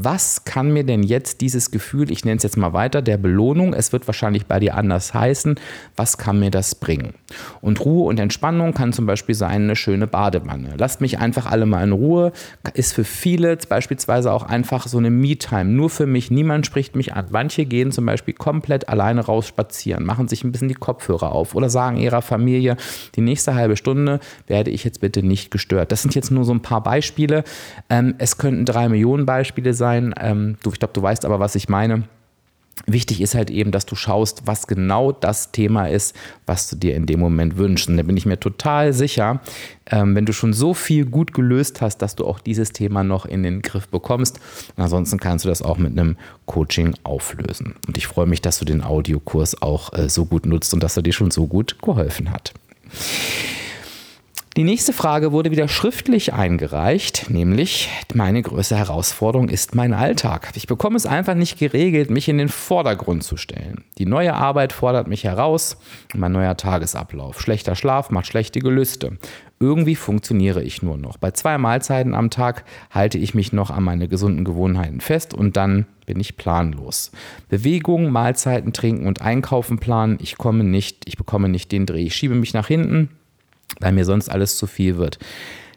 was kann mir denn jetzt dieses Gefühl, ich nenne es jetzt mal weiter, der Belohnung, es wird wahrscheinlich bei dir anders heißen, was kann mir das bringen? Und Ruhe und Entspannung kann zum Beispiel sein eine schöne Badewanne. Lasst mich einfach alle mal in Ruhe, ist für viele beispielsweise auch einfach so eine Me-Time, nur für mich, niemand spricht mich an. Manche gehen zum Beispiel komplett alleine raus spazieren, machen sich ein bisschen die Kopfhörer auf oder sagen ihrer Familie, die nächste halbe Stunde werde ich jetzt bitte nicht gestört. Das sind jetzt nur so ein paar Beispiele. Ähm, es könnten drei Millionen Beispiele sein sein. Ähm, du, ich glaube, du weißt aber, was ich meine. Wichtig ist halt eben, dass du schaust, was genau das Thema ist, was du dir in dem Moment wünschst. Und da bin ich mir total sicher, ähm, wenn du schon so viel gut gelöst hast, dass du auch dieses Thema noch in den Griff bekommst. Und ansonsten kannst du das auch mit einem Coaching auflösen. Und ich freue mich, dass du den Audiokurs auch äh, so gut nutzt und dass er dir schon so gut geholfen hat. Die nächste Frage wurde wieder schriftlich eingereicht, nämlich meine größte Herausforderung ist mein Alltag. Ich bekomme es einfach nicht geregelt, mich in den Vordergrund zu stellen. Die neue Arbeit fordert mich heraus, mein neuer Tagesablauf. Schlechter Schlaf macht schlechte Gelüste. Irgendwie funktioniere ich nur noch. Bei zwei Mahlzeiten am Tag halte ich mich noch an meine gesunden Gewohnheiten fest und dann bin ich planlos. Bewegung, Mahlzeiten trinken und einkaufen planen, ich komme nicht, ich bekomme nicht den Dreh. Ich schiebe mich nach hinten, weil mir sonst alles zu viel wird.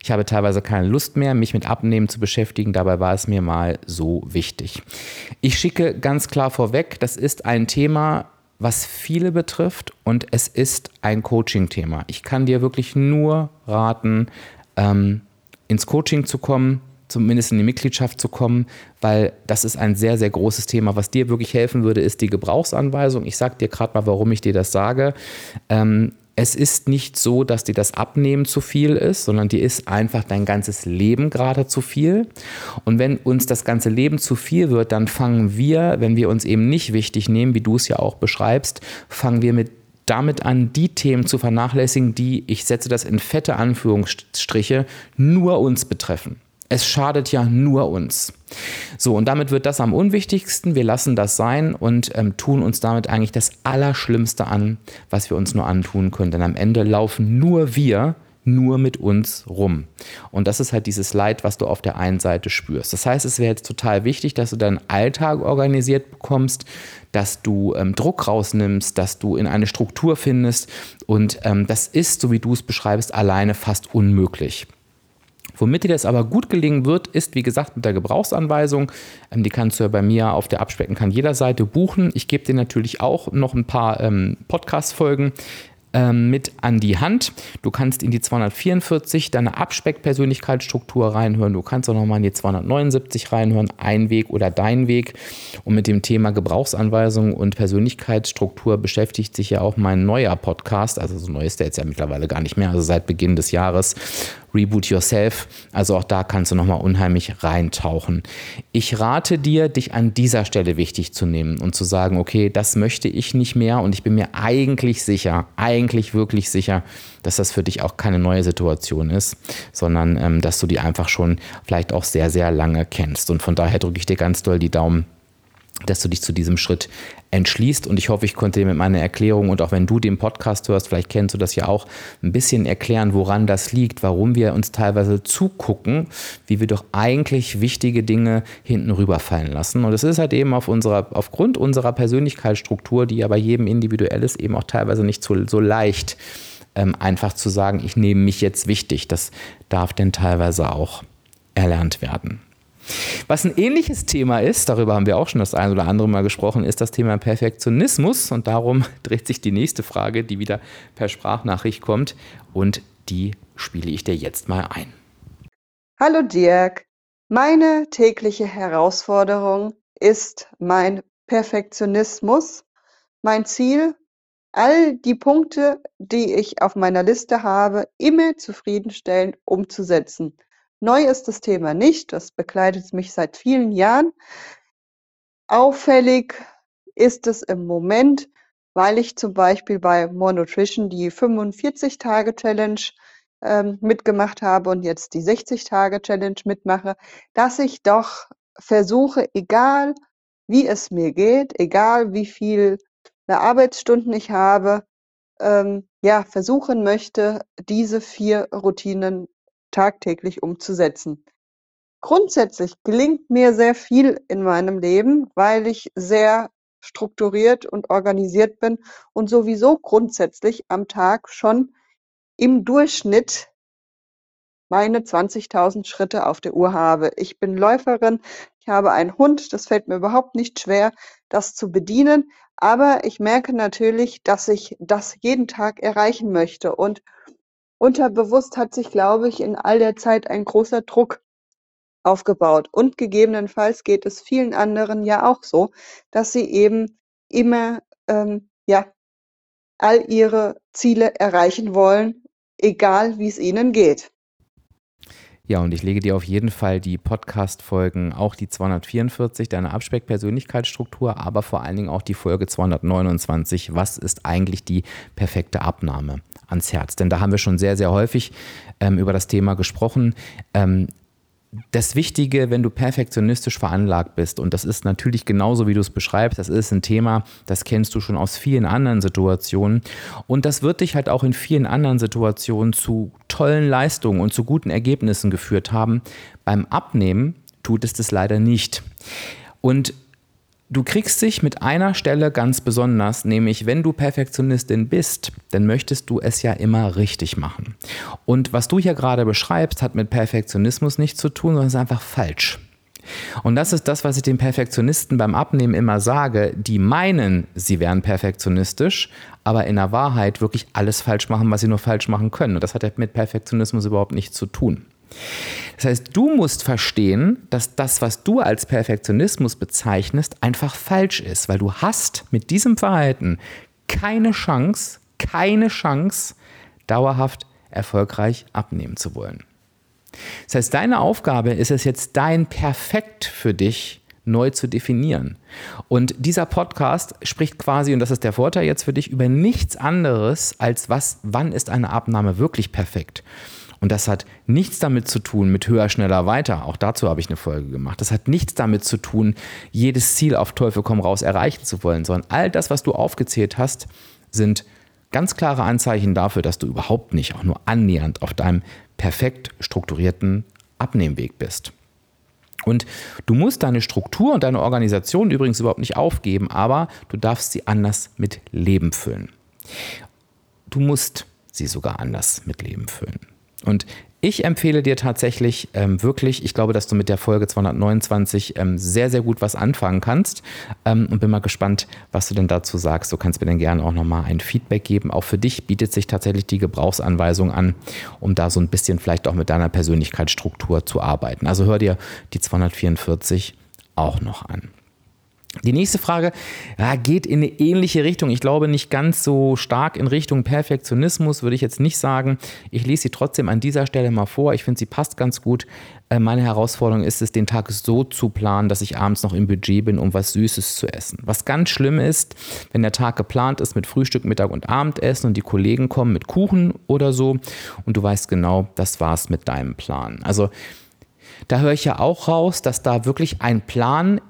Ich habe teilweise keine Lust mehr, mich mit Abnehmen zu beschäftigen. Dabei war es mir mal so wichtig. Ich schicke ganz klar vorweg, das ist ein Thema, was viele betrifft und es ist ein Coaching-Thema. Ich kann dir wirklich nur raten, ähm, ins Coaching zu kommen, zumindest in die Mitgliedschaft zu kommen, weil das ist ein sehr, sehr großes Thema. Was dir wirklich helfen würde, ist die Gebrauchsanweisung. Ich sage dir gerade mal, warum ich dir das sage. Ähm, es ist nicht so, dass dir das Abnehmen zu viel ist, sondern dir ist einfach dein ganzes Leben gerade zu viel. Und wenn uns das ganze Leben zu viel wird, dann fangen wir, wenn wir uns eben nicht wichtig nehmen, wie du es ja auch beschreibst, fangen wir mit damit an, die Themen zu vernachlässigen, die, ich setze das in fette Anführungsstriche, nur uns betreffen es schadet ja nur uns. So, und damit wird das am unwichtigsten. Wir lassen das sein und ähm, tun uns damit eigentlich das Allerschlimmste an, was wir uns nur antun können. Denn am Ende laufen nur wir nur mit uns rum. Und das ist halt dieses Leid, was du auf der einen Seite spürst. Das heißt, es wäre jetzt total wichtig, dass du deinen Alltag organisiert bekommst, dass du ähm, Druck rausnimmst, dass du in eine Struktur findest. Und ähm, das ist, so wie du es beschreibst, alleine fast unmöglich. Womit dir das aber gut gelingen wird, ist, wie gesagt, mit der Gebrauchsanweisung. Ähm, die kannst du ja bei mir auf der Abspecken kann jeder Seite buchen. Ich gebe dir natürlich auch noch ein paar ähm, Podcast-Folgen ähm, mit an die Hand. Du kannst in die 244 deine Abspeck-Persönlichkeitsstruktur reinhören. Du kannst auch nochmal in die 279 reinhören, ein Weg oder dein Weg. Und mit dem Thema Gebrauchsanweisung und Persönlichkeitsstruktur beschäftigt sich ja auch mein neuer Podcast. Also so neu ist der jetzt ja mittlerweile gar nicht mehr, also seit Beginn des Jahres. Reboot Yourself. Also auch da kannst du nochmal unheimlich reintauchen. Ich rate dir, dich an dieser Stelle wichtig zu nehmen und zu sagen, okay, das möchte ich nicht mehr und ich bin mir eigentlich sicher, eigentlich wirklich sicher, dass das für dich auch keine neue Situation ist, sondern ähm, dass du die einfach schon vielleicht auch sehr, sehr lange kennst. Und von daher drücke ich dir ganz doll die Daumen, dass du dich zu diesem Schritt entschließt. Und ich hoffe, ich konnte dir mit meiner Erklärung und auch wenn du den Podcast hörst, vielleicht kennst du das ja auch, ein bisschen erklären, woran das liegt, warum wir uns teilweise zugucken, wie wir doch eigentlich wichtige Dinge hinten rüberfallen lassen. Und es ist halt eben auf unserer, aufgrund unserer Persönlichkeitsstruktur, die ja bei jedem individuell ist, eben auch teilweise nicht so, so leicht, ähm, einfach zu sagen, ich nehme mich jetzt wichtig. Das darf denn teilweise auch erlernt werden. Was ein ähnliches Thema ist, darüber haben wir auch schon das ein oder andere Mal gesprochen, ist das Thema Perfektionismus. Und darum dreht sich die nächste Frage, die wieder per Sprachnachricht kommt. Und die spiele ich dir jetzt mal ein. Hallo Dirk, meine tägliche Herausforderung ist mein Perfektionismus. Mein Ziel, all die Punkte, die ich auf meiner Liste habe, immer zufriedenstellend umzusetzen. Neu ist das Thema nicht, das begleitet mich seit vielen Jahren. Auffällig ist es im Moment, weil ich zum Beispiel bei More Nutrition die 45-Tage-Challenge ähm, mitgemacht habe und jetzt die 60-Tage-Challenge mitmache, dass ich doch versuche, egal wie es mir geht, egal wie viele Arbeitsstunden ich habe, ähm, ja, versuchen möchte, diese vier Routinen tagtäglich umzusetzen. Grundsätzlich gelingt mir sehr viel in meinem Leben, weil ich sehr strukturiert und organisiert bin und sowieso grundsätzlich am Tag schon im Durchschnitt meine 20.000 Schritte auf der Uhr habe. Ich bin Läuferin, ich habe einen Hund, das fällt mir überhaupt nicht schwer, das zu bedienen, aber ich merke natürlich, dass ich das jeden Tag erreichen möchte und Unterbewusst hat sich, glaube ich, in all der Zeit ein großer Druck aufgebaut. Und gegebenenfalls geht es vielen anderen ja auch so, dass sie eben immer ähm, ja all ihre Ziele erreichen wollen, egal wie es ihnen geht. Ja, und ich lege dir auf jeden Fall die Podcast-Folgen, auch die 244, deine Abspeck-Persönlichkeitsstruktur, aber vor allen Dingen auch die Folge 229, was ist eigentlich die perfekte Abnahme ans Herz? Denn da haben wir schon sehr, sehr häufig ähm, über das Thema gesprochen. Ähm, das Wichtige, wenn du perfektionistisch veranlagt bist, und das ist natürlich genauso, wie du es beschreibst, das ist ein Thema, das kennst du schon aus vielen anderen Situationen. Und das wird dich halt auch in vielen anderen Situationen zu tollen Leistungen und zu guten Ergebnissen geführt haben. Beim Abnehmen tut es das leider nicht. Und Du kriegst dich mit einer Stelle ganz besonders, nämlich wenn du Perfektionistin bist, dann möchtest du es ja immer richtig machen. Und was du hier gerade beschreibst, hat mit Perfektionismus nichts zu tun, sondern ist einfach falsch. Und das ist das, was ich den Perfektionisten beim Abnehmen immer sage. Die meinen, sie wären perfektionistisch, aber in der Wahrheit wirklich alles falsch machen, was sie nur falsch machen können. Und das hat mit Perfektionismus überhaupt nichts zu tun. Das heißt, du musst verstehen, dass das, was du als Perfektionismus bezeichnest, einfach falsch ist, weil du hast mit diesem Verhalten keine Chance, keine Chance, dauerhaft erfolgreich abnehmen zu wollen. Das heißt, deine Aufgabe ist es jetzt, dein Perfekt für dich neu zu definieren. Und dieser Podcast spricht quasi, und das ist der Vorteil jetzt für dich, über nichts anderes als was, wann ist eine Abnahme wirklich perfekt. Und das hat nichts damit zu tun mit höher, schneller, weiter. Auch dazu habe ich eine Folge gemacht. Das hat nichts damit zu tun, jedes Ziel auf Teufel komm raus erreichen zu wollen, sondern all das, was du aufgezählt hast, sind ganz klare Anzeichen dafür, dass du überhaupt nicht auch nur annähernd auf deinem perfekt strukturierten Abnehmweg bist. Und du musst deine Struktur und deine Organisation übrigens überhaupt nicht aufgeben, aber du darfst sie anders mit Leben füllen. Du musst sie sogar anders mit Leben füllen. Und ich empfehle dir tatsächlich ähm, wirklich, ich glaube, dass du mit der Folge 229 ähm, sehr, sehr gut was anfangen kannst ähm, und bin mal gespannt, was du denn dazu sagst. Du kannst mir dann gerne auch nochmal ein Feedback geben. Auch für dich bietet sich tatsächlich die Gebrauchsanweisung an, um da so ein bisschen vielleicht auch mit deiner Persönlichkeitsstruktur zu arbeiten. Also hör dir die 244 auch noch an. Die nächste Frage ja, geht in eine ähnliche Richtung. Ich glaube nicht ganz so stark in Richtung Perfektionismus, würde ich jetzt nicht sagen. Ich lese sie trotzdem an dieser Stelle mal vor. Ich finde, sie passt ganz gut. Äh, meine Herausforderung ist es, den Tag so zu planen, dass ich abends noch im Budget bin, um was Süßes zu essen. Was ganz schlimm ist, wenn der Tag geplant ist mit Frühstück, Mittag und Abendessen und die Kollegen kommen mit Kuchen oder so und du weißt genau, das war's mit deinem Plan. Also da höre ich ja auch raus, dass da wirklich ein Plan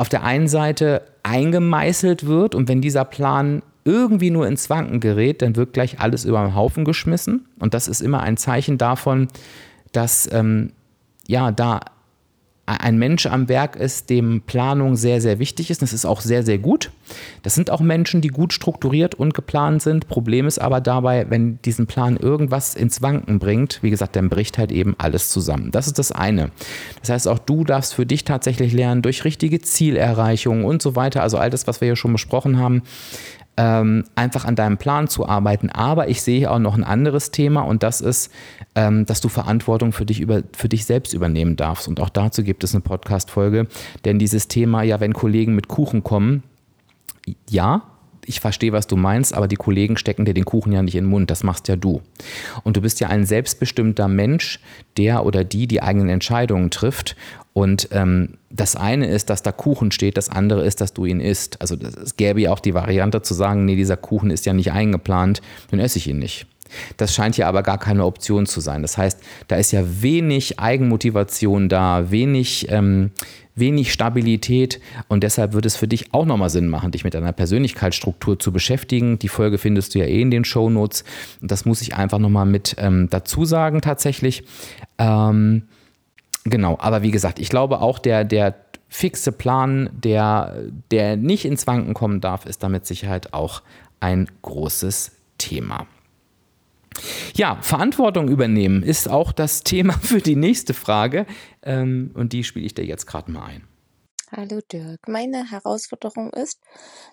auf der einen Seite eingemeißelt wird und wenn dieser Plan irgendwie nur ins Wanken gerät, dann wird gleich alles über den Haufen geschmissen. Und das ist immer ein Zeichen davon, dass ähm, ja da ein Mensch am Werk ist, dem Planung sehr, sehr wichtig ist. Das ist auch sehr, sehr gut. Das sind auch Menschen, die gut strukturiert und geplant sind. Problem ist aber dabei, wenn diesen Plan irgendwas ins Wanken bringt, wie gesagt, dann bricht halt eben alles zusammen. Das ist das eine. Das heißt, auch du darfst für dich tatsächlich lernen, durch richtige Zielerreichung und so weiter, also all das, was wir hier schon besprochen haben, ähm, einfach an deinem Plan zu arbeiten. Aber ich sehe auch noch ein anderes Thema und das ist, ähm, dass du Verantwortung für dich, über, für dich selbst übernehmen darfst. Und auch dazu gibt es eine Podcast-Folge. Denn dieses Thema, ja, wenn Kollegen mit Kuchen kommen, ja, ich verstehe, was du meinst, aber die Kollegen stecken dir den Kuchen ja nicht in den Mund, das machst ja du. Und du bist ja ein selbstbestimmter Mensch, der oder die die eigenen Entscheidungen trifft. Und ähm, das eine ist, dass da Kuchen steht, das andere ist, dass du ihn isst. Also es gäbe ja auch die Variante zu sagen, nee, dieser Kuchen ist ja nicht eingeplant, dann esse ich ihn nicht. Das scheint ja aber gar keine Option zu sein. Das heißt, da ist ja wenig Eigenmotivation da, wenig, ähm, wenig Stabilität und deshalb wird es für dich auch nochmal Sinn machen, dich mit deiner Persönlichkeitsstruktur zu beschäftigen. Die Folge findest du ja eh in den Show Notes. Das muss ich einfach nochmal mit ähm, dazu sagen tatsächlich. Ähm, genau, aber wie gesagt, ich glaube auch der, der fixe Plan, der, der nicht ins Wanken kommen darf, ist damit Sicherheit auch ein großes Thema. Ja, Verantwortung übernehmen ist auch das Thema für die nächste Frage ähm, und die spiele ich dir jetzt gerade mal ein. Hallo Dirk, meine Herausforderung ist,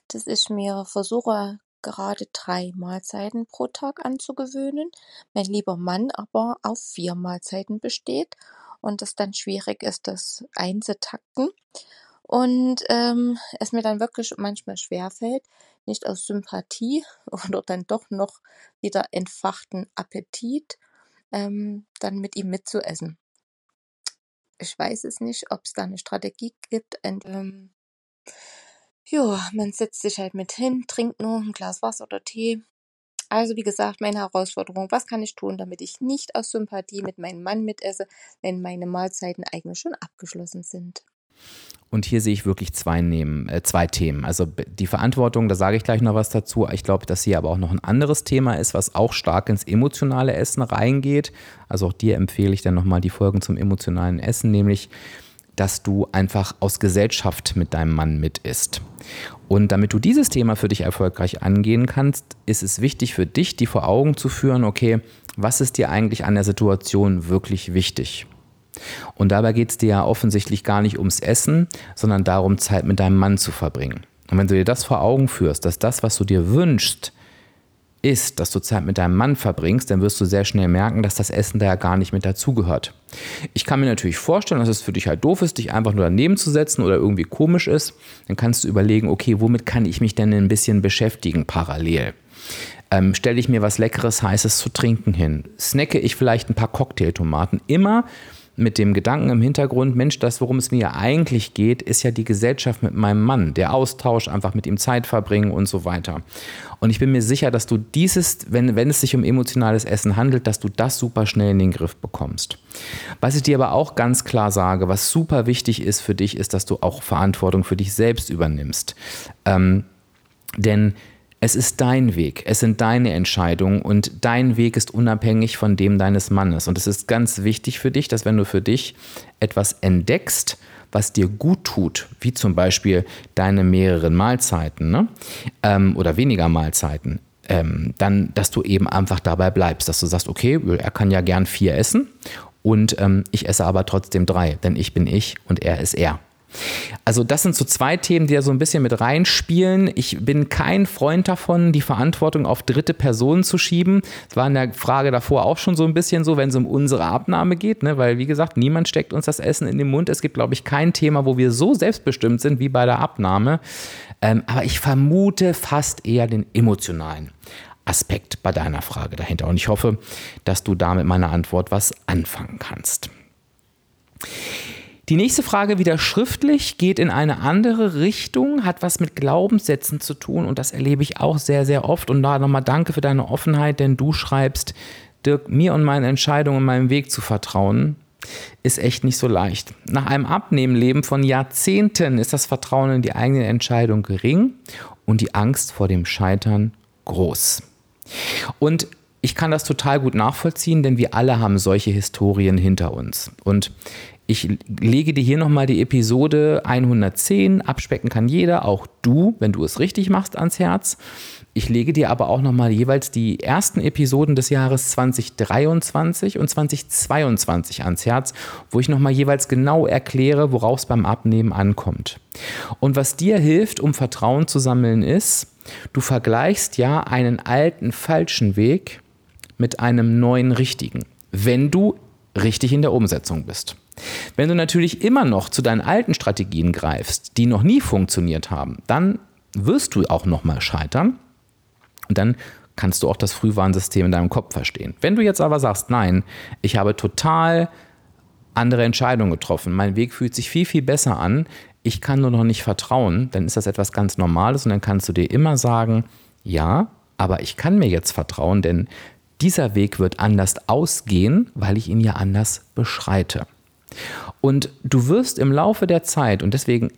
dass ich mir versuche, gerade drei Mahlzeiten pro Tag anzugewöhnen, mein lieber Mann aber auf vier Mahlzeiten besteht und es dann schwierig ist, das einzutakten und ähm, es mir dann wirklich manchmal schwerfällt, nicht aus Sympathie oder dann doch noch wieder entfachten Appetit ähm, dann mit ihm mitzuessen. Ich weiß es nicht, ob es da eine Strategie gibt. Und, ähm, ja, man setzt sich halt mit hin, trinkt nur ein Glas Wasser oder Tee. Also wie gesagt, meine Herausforderung, was kann ich tun, damit ich nicht aus Sympathie mit meinem Mann mitesse, wenn meine Mahlzeiten eigentlich schon abgeschlossen sind. Und hier sehe ich wirklich zwei, nehmen, äh, zwei Themen. Also die Verantwortung, da sage ich gleich noch was dazu. Ich glaube, dass hier aber auch noch ein anderes Thema ist, was auch stark ins emotionale Essen reingeht. Also auch dir empfehle ich dann nochmal die Folgen zum emotionalen Essen, nämlich dass du einfach aus Gesellschaft mit deinem Mann mit isst. Und damit du dieses Thema für dich erfolgreich angehen kannst, ist es wichtig für dich, die vor Augen zu führen, okay, was ist dir eigentlich an der Situation wirklich wichtig? Und dabei geht es dir ja offensichtlich gar nicht ums Essen, sondern darum, Zeit mit deinem Mann zu verbringen. Und wenn du dir das vor Augen führst, dass das, was du dir wünschst, ist, dass du Zeit mit deinem Mann verbringst, dann wirst du sehr schnell merken, dass das Essen da ja gar nicht mit dazugehört. Ich kann mir natürlich vorstellen, dass es für dich halt doof ist, dich einfach nur daneben zu setzen oder irgendwie komisch ist. Dann kannst du überlegen, okay, womit kann ich mich denn ein bisschen beschäftigen parallel? Ähm, stelle ich mir was Leckeres, Heißes zu trinken hin? Snacke ich vielleicht ein paar Cocktailtomaten? Immer mit dem Gedanken im Hintergrund, Mensch, das, worum es mir ja eigentlich geht, ist ja die Gesellschaft mit meinem Mann, der Austausch, einfach mit ihm Zeit verbringen und so weiter. Und ich bin mir sicher, dass du dieses, wenn, wenn es sich um emotionales Essen handelt, dass du das super schnell in den Griff bekommst. Was ich dir aber auch ganz klar sage, was super wichtig ist für dich, ist, dass du auch Verantwortung für dich selbst übernimmst. Ähm, denn es ist dein Weg, es sind deine Entscheidungen und dein Weg ist unabhängig von dem deines Mannes. Und es ist ganz wichtig für dich, dass wenn du für dich etwas entdeckst, was dir gut tut, wie zum Beispiel deine mehreren Mahlzeiten ne? ähm, oder weniger Mahlzeiten, ähm, dann, dass du eben einfach dabei bleibst, dass du sagst, okay, er kann ja gern vier essen und ähm, ich esse aber trotzdem drei, denn ich bin ich und er ist er. Also das sind so zwei Themen, die da so ein bisschen mit reinspielen. Ich bin kein Freund davon, die Verantwortung auf dritte Personen zu schieben. Das war in der Frage davor auch schon so ein bisschen so, wenn es um unsere Abnahme geht, ne? weil wie gesagt, niemand steckt uns das Essen in den Mund. Es gibt, glaube ich, kein Thema, wo wir so selbstbestimmt sind wie bei der Abnahme. Ähm, aber ich vermute fast eher den emotionalen. Aspekt bei deiner Frage dahinter. Und ich hoffe, dass du da mit meiner Antwort was anfangen kannst. Die nächste Frage wieder schriftlich, geht in eine andere Richtung, hat was mit Glaubenssätzen zu tun und das erlebe ich auch sehr, sehr oft. Und da nochmal danke für deine Offenheit, denn du schreibst, Dirk, mir und meinen Entscheidungen und meinem Weg zu vertrauen, ist echt nicht so leicht. Nach einem Abnehmenleben von Jahrzehnten ist das Vertrauen in die eigene Entscheidung gering und die Angst vor dem Scheitern groß. Und ich kann das total gut nachvollziehen, denn wir alle haben solche Historien hinter uns. Und ich lege dir hier nochmal die Episode 110, abspecken kann jeder, auch du, wenn du es richtig machst, ans Herz. Ich lege dir aber auch nochmal jeweils die ersten Episoden des Jahres 2023 und 2022 ans Herz, wo ich nochmal jeweils genau erkläre, worauf es beim Abnehmen ankommt. Und was dir hilft, um Vertrauen zu sammeln, ist, du vergleichst ja einen alten falschen Weg mit einem neuen richtigen, wenn du richtig in der Umsetzung bist. Wenn du natürlich immer noch zu deinen alten Strategien greifst, die noch nie funktioniert haben, dann wirst du auch noch mal scheitern und dann kannst du auch das Frühwarnsystem in deinem Kopf verstehen. Wenn du jetzt aber sagst, nein, ich habe total andere Entscheidungen getroffen, mein Weg fühlt sich viel, viel besser an, ich kann nur noch nicht vertrauen, dann ist das etwas ganz Normales und dann kannst du dir immer sagen, ja, aber ich kann mir jetzt vertrauen, denn dieser Weg wird anders ausgehen, weil ich ihn ja anders beschreite. Und du wirst im Laufe der Zeit, und deswegen,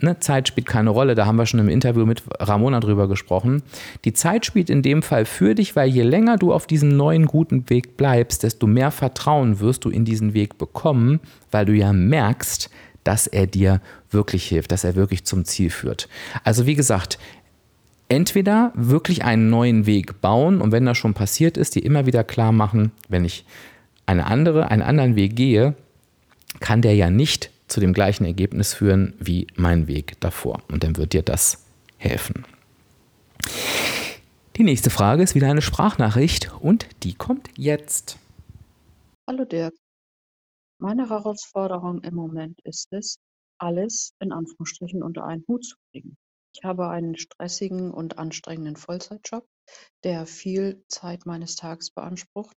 ne, Zeit spielt keine Rolle, da haben wir schon im Interview mit Ramona drüber gesprochen, die Zeit spielt in dem Fall für dich, weil je länger du auf diesem neuen guten Weg bleibst, desto mehr Vertrauen wirst du in diesen Weg bekommen, weil du ja merkst, dass er dir wirklich hilft, dass er wirklich zum Ziel führt. Also wie gesagt, entweder wirklich einen neuen Weg bauen und wenn das schon passiert ist, dir immer wieder klar machen, wenn ich eine andere, einen anderen Weg gehe, kann der ja nicht zu dem gleichen Ergebnis führen wie mein Weg davor. Und dann wird dir das helfen. Die nächste Frage ist wieder eine Sprachnachricht und die kommt jetzt. Hallo Dirk. Meine Herausforderung im Moment ist es, alles in Anführungsstrichen unter einen Hut zu kriegen. Ich habe einen stressigen und anstrengenden Vollzeitjob, der viel Zeit meines Tages beansprucht.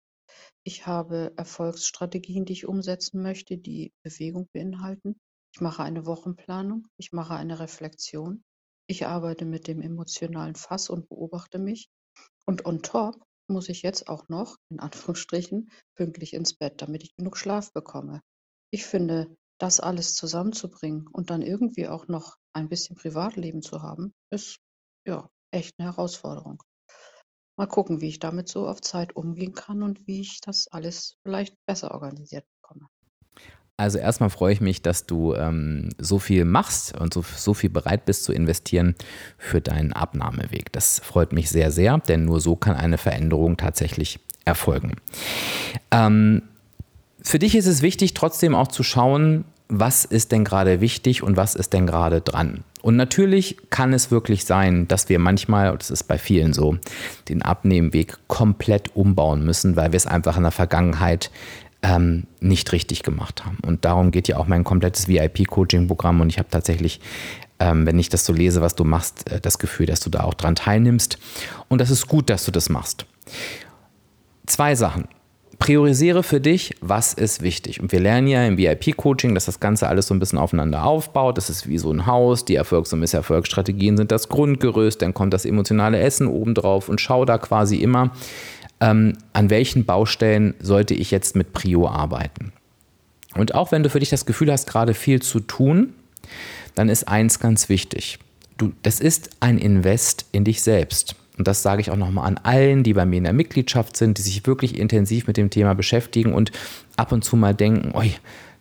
Ich habe Erfolgsstrategien, die ich umsetzen möchte, die Bewegung beinhalten. Ich mache eine Wochenplanung, ich mache eine Reflexion, ich arbeite mit dem emotionalen Fass und beobachte mich. Und on top muss ich jetzt auch noch, in Anführungsstrichen, pünktlich ins Bett, damit ich genug Schlaf bekomme. Ich finde, das alles zusammenzubringen und dann irgendwie auch noch ein bisschen Privatleben zu haben, ist ja echt eine Herausforderung. Mal gucken, wie ich damit so auf Zeit umgehen kann und wie ich das alles vielleicht besser organisiert bekomme. Also erstmal freue ich mich, dass du ähm, so viel machst und so, so viel bereit bist zu investieren für deinen Abnahmeweg. Das freut mich sehr, sehr, denn nur so kann eine Veränderung tatsächlich erfolgen. Ähm, für dich ist es wichtig, trotzdem auch zu schauen, was ist denn gerade wichtig und was ist denn gerade dran. Und natürlich kann es wirklich sein, dass wir manchmal, das ist bei vielen so, den Abnehmweg komplett umbauen müssen, weil wir es einfach in der Vergangenheit ähm, nicht richtig gemacht haben. Und darum geht ja auch mein komplettes VIP-Coaching-Programm. Und ich habe tatsächlich, ähm, wenn ich das so lese, was du machst, äh, das Gefühl, dass du da auch dran teilnimmst. Und das ist gut, dass du das machst. Zwei Sachen priorisiere für dich, was ist wichtig. Und wir lernen ja im VIP-Coaching, dass das Ganze alles so ein bisschen aufeinander aufbaut. Das ist wie so ein Haus. Die Erfolgs- und Misserfolgsstrategien sind das Grundgerüst. Dann kommt das emotionale Essen obendrauf und schau da quasi immer, ähm, an welchen Baustellen sollte ich jetzt mit Prio arbeiten. Und auch wenn du für dich das Gefühl hast, gerade viel zu tun, dann ist eins ganz wichtig. Du, das ist ein Invest in dich selbst und das sage ich auch nochmal an allen, die bei mir in der Mitgliedschaft sind, die sich wirklich intensiv mit dem Thema beschäftigen und ab und zu mal denken, oi,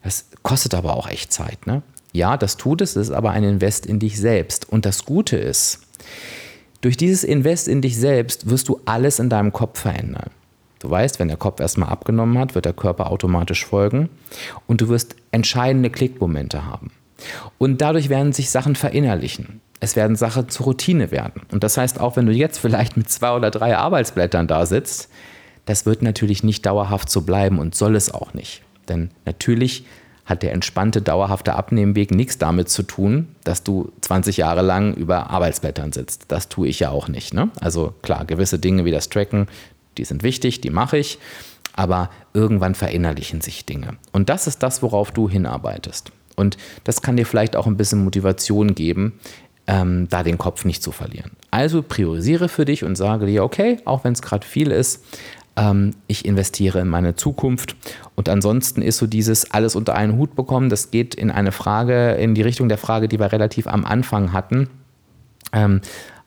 das kostet aber auch echt Zeit. Ne? Ja, das tut es, es ist aber ein Invest in dich selbst. Und das Gute ist, durch dieses Invest in dich selbst wirst du alles in deinem Kopf verändern. Du weißt, wenn der Kopf erstmal abgenommen hat, wird der Körper automatisch folgen und du wirst entscheidende Klickmomente haben. Und dadurch werden sich Sachen verinnerlichen. Es werden Sachen zur Routine werden. Und das heißt, auch wenn du jetzt vielleicht mit zwei oder drei Arbeitsblättern da sitzt, das wird natürlich nicht dauerhaft so bleiben und soll es auch nicht. Denn natürlich hat der entspannte, dauerhafte Abnehmweg nichts damit zu tun, dass du 20 Jahre lang über Arbeitsblättern sitzt. Das tue ich ja auch nicht. Ne? Also klar, gewisse Dinge wie das Tracken, die sind wichtig, die mache ich, aber irgendwann verinnerlichen sich Dinge. Und das ist das, worauf du hinarbeitest. Und das kann dir vielleicht auch ein bisschen Motivation geben, ähm, da den Kopf nicht zu verlieren. Also priorisiere für dich und sage dir, okay, auch wenn es gerade viel ist, ähm, ich investiere in meine Zukunft. Und ansonsten ist so dieses alles unter einen Hut bekommen, das geht in eine Frage, in die Richtung der Frage, die wir relativ am Anfang hatten. Ähm,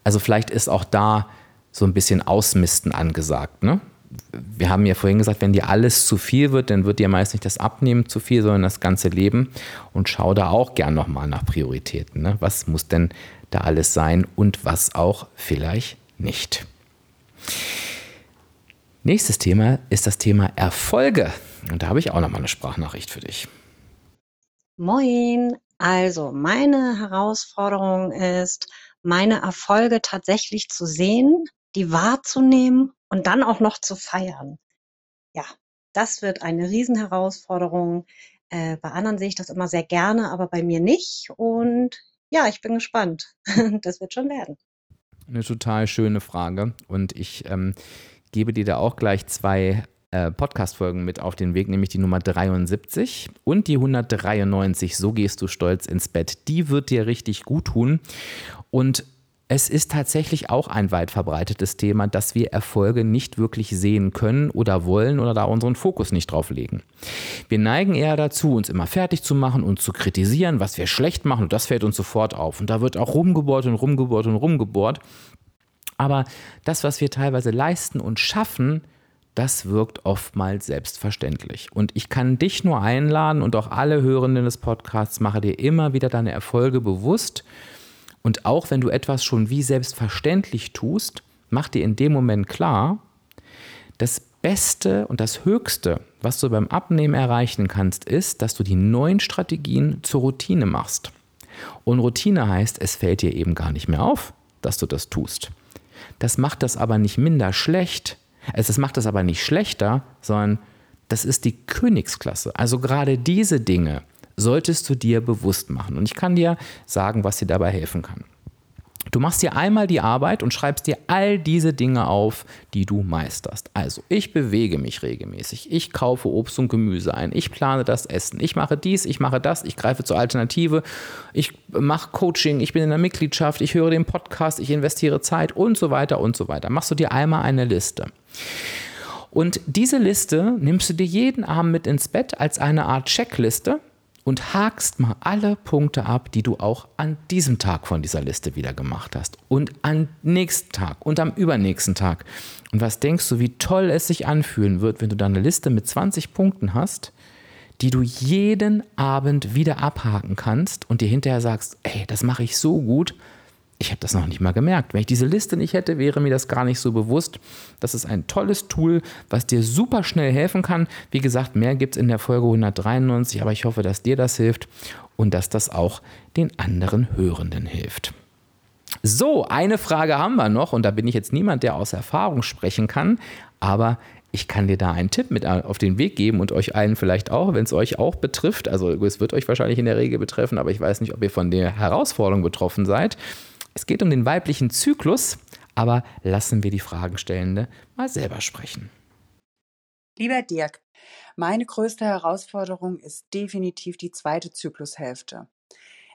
also vielleicht ist auch da so ein bisschen Ausmisten angesagt. Ne? Wir haben ja vorhin gesagt, wenn dir alles zu viel wird, dann wird dir meist nicht das Abnehmen zu viel, sondern das ganze Leben. Und schau da auch gern nochmal nach Prioritäten. Ne? Was muss denn da alles sein und was auch vielleicht nicht? Nächstes Thema ist das Thema Erfolge. Und da habe ich auch nochmal eine Sprachnachricht für dich. Moin. Also, meine Herausforderung ist, meine Erfolge tatsächlich zu sehen, die wahrzunehmen und dann auch noch zu feiern. Ja, das wird eine Riesenherausforderung. Äh, bei anderen sehe ich das immer sehr gerne, aber bei mir nicht. Und ja, ich bin gespannt. das wird schon werden. Eine total schöne Frage. Und ich ähm, gebe dir da auch gleich zwei äh, Podcast-Folgen mit auf den Weg, nämlich die Nummer 73 und die 193. So gehst du stolz ins Bett. Die wird dir richtig gut tun. Und es ist tatsächlich auch ein weit verbreitetes Thema, dass wir Erfolge nicht wirklich sehen können oder wollen oder da unseren Fokus nicht drauf legen. Wir neigen eher dazu, uns immer fertig zu machen und zu kritisieren, was wir schlecht machen und das fällt uns sofort auf. Und da wird auch rumgebohrt und rumgebohrt und rumgebohrt. Aber das, was wir teilweise leisten und schaffen, das wirkt oftmals selbstverständlich. Und ich kann dich nur einladen und auch alle Hörenden des Podcasts, mache dir immer wieder deine Erfolge bewusst und auch wenn du etwas schon wie selbstverständlich tust, mach dir in dem Moment klar, das Beste und das Höchste, was du beim Abnehmen erreichen kannst, ist, dass du die neuen Strategien zur Routine machst. Und Routine heißt, es fällt dir eben gar nicht mehr auf, dass du das tust. Das macht das aber nicht minder schlecht. Also das macht das aber nicht schlechter, sondern das ist die Königsklasse. Also gerade diese Dinge, solltest du dir bewusst machen. Und ich kann dir sagen, was dir dabei helfen kann. Du machst dir einmal die Arbeit und schreibst dir all diese Dinge auf, die du meisterst. Also, ich bewege mich regelmäßig, ich kaufe Obst und Gemüse ein, ich plane das Essen, ich mache dies, ich mache das, ich greife zur Alternative, ich mache Coaching, ich bin in der Mitgliedschaft, ich höre den Podcast, ich investiere Zeit und so weiter und so weiter. Machst du dir einmal eine Liste. Und diese Liste nimmst du dir jeden Abend mit ins Bett als eine Art Checkliste und hakst mal alle Punkte ab, die du auch an diesem Tag von dieser Liste wieder gemacht hast und am nächsten Tag und am übernächsten Tag. Und was denkst du, wie toll es sich anfühlen wird, wenn du da eine Liste mit 20 Punkten hast, die du jeden Abend wieder abhaken kannst und dir hinterher sagst, ey, das mache ich so gut, ich habe das noch nicht mal gemerkt. Wenn ich diese Liste nicht hätte, wäre mir das gar nicht so bewusst. Das ist ein tolles Tool, was dir super schnell helfen kann. Wie gesagt, mehr gibt es in der Folge 193, aber ich hoffe, dass dir das hilft und dass das auch den anderen Hörenden hilft. So, eine Frage haben wir noch und da bin ich jetzt niemand, der aus Erfahrung sprechen kann, aber ich kann dir da einen Tipp mit auf den Weg geben und euch allen vielleicht auch, wenn es euch auch betrifft. Also es wird euch wahrscheinlich in der Regel betreffen, aber ich weiß nicht, ob ihr von der Herausforderung betroffen seid. Es geht um den weiblichen Zyklus, aber lassen wir die Fragenstellende mal selber sprechen. Lieber Dirk, meine größte Herausforderung ist definitiv die zweite Zyklushälfte.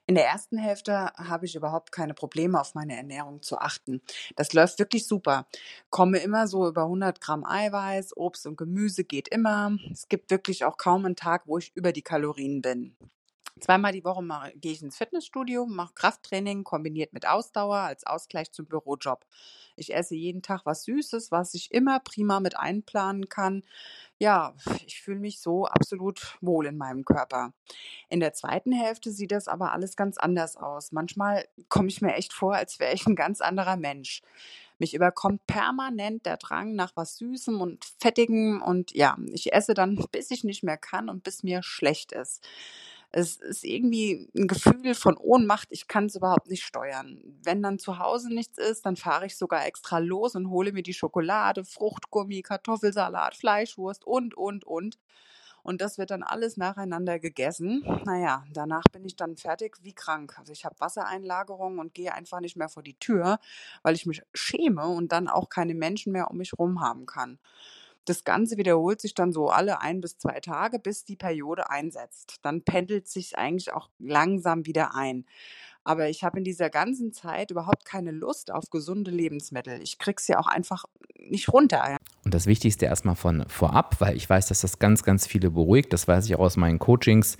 In der ersten Hälfte habe ich überhaupt keine Probleme, auf meine Ernährung zu achten. Das läuft wirklich super. Komme immer so über 100 Gramm Eiweiß, Obst und Gemüse geht immer. Es gibt wirklich auch kaum einen Tag, wo ich über die Kalorien bin. Zweimal die Woche gehe ich ins Fitnessstudio, mache Krafttraining kombiniert mit Ausdauer als Ausgleich zum Bürojob. Ich esse jeden Tag was Süßes, was ich immer prima mit einplanen kann. Ja, ich fühle mich so absolut wohl in meinem Körper. In der zweiten Hälfte sieht das aber alles ganz anders aus. Manchmal komme ich mir echt vor, als wäre ich ein ganz anderer Mensch. Mich überkommt permanent der Drang nach was Süßem und Fettigem und ja, ich esse dann, bis ich nicht mehr kann und bis mir schlecht ist. Es ist irgendwie ein Gefühl von Ohnmacht, ich kann es überhaupt nicht steuern. Wenn dann zu Hause nichts ist, dann fahre ich sogar extra los und hole mir die Schokolade, Fruchtgummi, Kartoffelsalat, Fleischwurst und, und, und. Und das wird dann alles nacheinander gegessen. Naja, danach bin ich dann fertig wie krank. Also ich habe Wassereinlagerungen und gehe einfach nicht mehr vor die Tür, weil ich mich schäme und dann auch keine Menschen mehr um mich rum haben kann. Das Ganze wiederholt sich dann so alle ein bis zwei Tage, bis die Periode einsetzt. Dann pendelt sich eigentlich auch langsam wieder ein. Aber ich habe in dieser ganzen Zeit überhaupt keine Lust auf gesunde Lebensmittel. Ich krieg's ja auch einfach nicht runter. Und das Wichtigste erstmal von vorab, weil ich weiß, dass das ganz, ganz viele beruhigt. Das weiß ich auch aus meinen Coachings.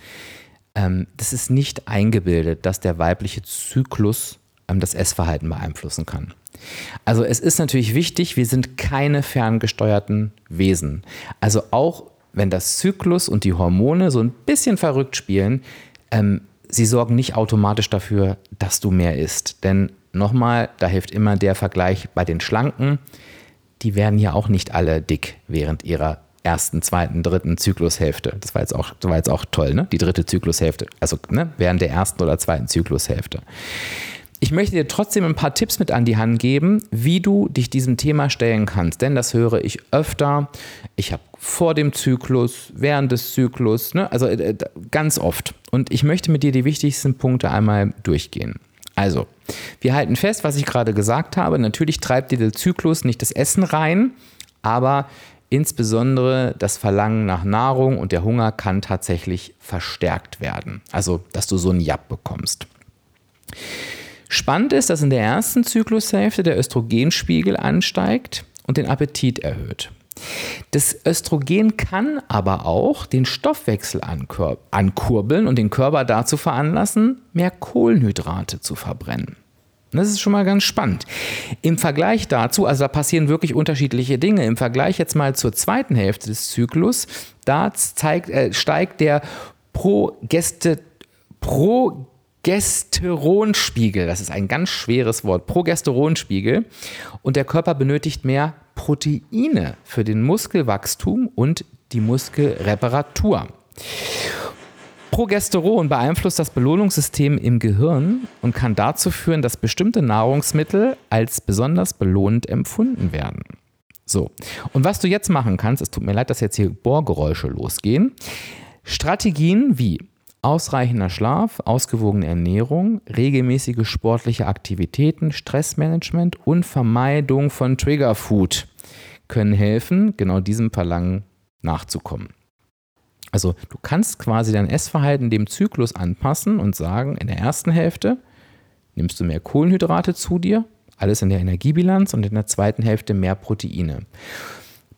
Ähm, das ist nicht eingebildet, dass der weibliche Zyklus ähm, das Essverhalten beeinflussen kann. Also es ist natürlich wichtig, wir sind keine ferngesteuerten Wesen. Also auch wenn das Zyklus und die Hormone so ein bisschen verrückt spielen, ähm, sie sorgen nicht automatisch dafür, dass du mehr isst. Denn nochmal, da hilft immer der Vergleich bei den Schlanken. Die werden ja auch nicht alle dick während ihrer ersten, zweiten, dritten Zyklushälfte. Das war jetzt auch, das war jetzt auch toll, ne? Die dritte Zyklushälfte. Also ne? während der ersten oder zweiten Zyklushälfte. Ich möchte dir trotzdem ein paar Tipps mit an die Hand geben, wie du dich diesem Thema stellen kannst. Denn das höre ich öfter. Ich habe vor dem Zyklus, während des Zyklus, ne? also äh, ganz oft. Und ich möchte mit dir die wichtigsten Punkte einmal durchgehen. Also, wir halten fest, was ich gerade gesagt habe. Natürlich treibt dir der Zyklus nicht das Essen rein, aber insbesondere das Verlangen nach Nahrung und der Hunger kann tatsächlich verstärkt werden. Also, dass du so einen Jab bekommst. Spannend ist, dass in der ersten Zyklushälfte der Östrogenspiegel ansteigt und den Appetit erhöht. Das Östrogen kann aber auch den Stoffwechsel ankurbeln und den Körper dazu veranlassen, mehr Kohlenhydrate zu verbrennen. Das ist schon mal ganz spannend. Im Vergleich dazu, also da passieren wirklich unterschiedliche Dinge. Im Vergleich jetzt mal zur zweiten Hälfte des Zyklus, da zeigt, äh, steigt der Progeste, Pro Progesteronspiegel, das ist ein ganz schweres Wort, Progesteronspiegel. Und der Körper benötigt mehr Proteine für den Muskelwachstum und die Muskelreparatur. Progesteron beeinflusst das Belohnungssystem im Gehirn und kann dazu führen, dass bestimmte Nahrungsmittel als besonders belohnend empfunden werden. So, und was du jetzt machen kannst, es tut mir leid, dass jetzt hier Bohrgeräusche losgehen. Strategien wie Ausreichender Schlaf, ausgewogene Ernährung, regelmäßige sportliche Aktivitäten, Stressmanagement und Vermeidung von Triggerfood können helfen, genau diesem Verlangen nachzukommen. Also du kannst quasi dein Essverhalten dem Zyklus anpassen und sagen, in der ersten Hälfte nimmst du mehr Kohlenhydrate zu dir, alles in der Energiebilanz und in der zweiten Hälfte mehr Proteine.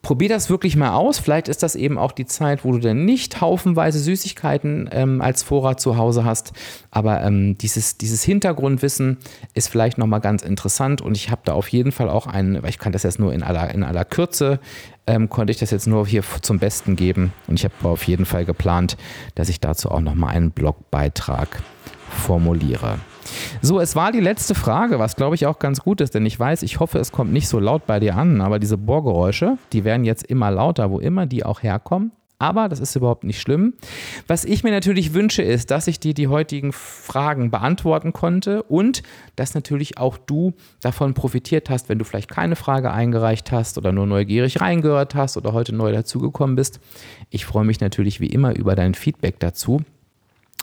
Probier das wirklich mal aus. Vielleicht ist das eben auch die Zeit, wo du dann nicht haufenweise Süßigkeiten ähm, als Vorrat zu Hause hast. Aber ähm, dieses, dieses Hintergrundwissen ist vielleicht nochmal ganz interessant und ich habe da auf jeden Fall auch einen, weil ich kann das jetzt nur in aller, in aller Kürze, ähm, konnte ich das jetzt nur hier zum Besten geben. Und ich habe auf jeden Fall geplant, dass ich dazu auch nochmal einen Blogbeitrag formuliere. So, es war die letzte Frage, was glaube ich auch ganz gut ist, denn ich weiß, ich hoffe, es kommt nicht so laut bei dir an, aber diese Bohrgeräusche, die werden jetzt immer lauter, wo immer die auch herkommen. Aber das ist überhaupt nicht schlimm. Was ich mir natürlich wünsche, ist, dass ich dir die heutigen Fragen beantworten konnte und dass natürlich auch du davon profitiert hast, wenn du vielleicht keine Frage eingereicht hast oder nur neugierig reingehört hast oder heute neu dazugekommen bist. Ich freue mich natürlich wie immer über dein Feedback dazu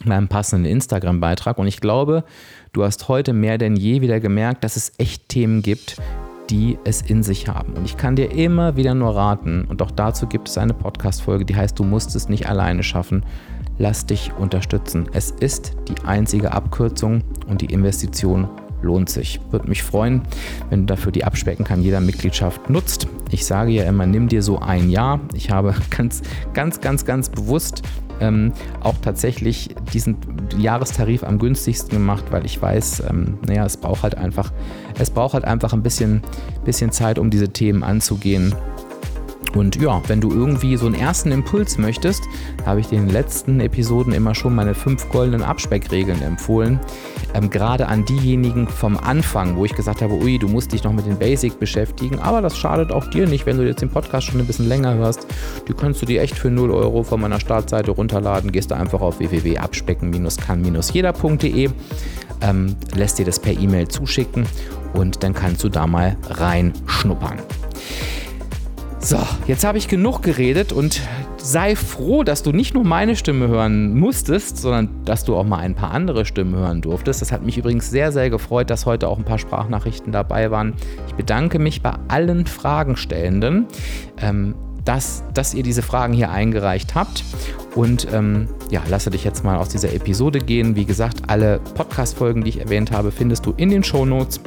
meinem passenden Instagram-Beitrag. Und ich glaube, du hast heute mehr denn je wieder gemerkt, dass es echt Themen gibt, die es in sich haben. Und ich kann dir immer wieder nur raten, und auch dazu gibt es eine Podcast-Folge, die heißt, du musst es nicht alleine schaffen. Lass dich unterstützen. Es ist die einzige Abkürzung und die Investition lohnt sich. Würde mich freuen, wenn du dafür die Abspecken kann jeder Mitgliedschaft nutzt. Ich sage ja immer, nimm dir so ein Jahr. Ich habe ganz, ganz, ganz, ganz bewusst ähm, auch tatsächlich diesen Jahrestarif am günstigsten gemacht, weil ich weiß, ähm, naja, es braucht halt einfach, es braucht halt einfach ein bisschen, bisschen Zeit, um diese Themen anzugehen. Und ja, wenn du irgendwie so einen ersten Impuls möchtest, habe ich dir in den letzten Episoden immer schon meine fünf goldenen Abspeckregeln empfohlen. Ähm, gerade an diejenigen vom Anfang, wo ich gesagt habe, ui, du musst dich noch mit den Basic beschäftigen, aber das schadet auch dir nicht, wenn du jetzt den Podcast schon ein bisschen länger hörst. Die kannst du dir echt für 0 Euro von meiner Startseite runterladen. Gehst du einfach auf www.abspecken-kann-jeder.de, ähm, lässt dir das per E-Mail zuschicken und dann kannst du da mal reinschnuppern. So, jetzt habe ich genug geredet und sei froh, dass du nicht nur meine Stimme hören musstest, sondern dass du auch mal ein paar andere Stimmen hören durftest. Das hat mich übrigens sehr, sehr gefreut, dass heute auch ein paar Sprachnachrichten dabei waren. Ich bedanke mich bei allen Fragenstellenden, ähm, dass, dass ihr diese Fragen hier eingereicht habt. Und ähm, ja, lasse dich jetzt mal aus dieser Episode gehen. Wie gesagt, alle Podcast-Folgen, die ich erwähnt habe, findest du in den Show Notes.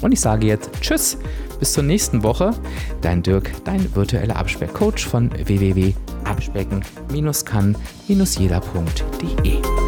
Und ich sage jetzt Tschüss, bis zur nächsten Woche. Dein Dirk, dein virtueller Abspeckcoach von www.abspecken-kann-jeder.de.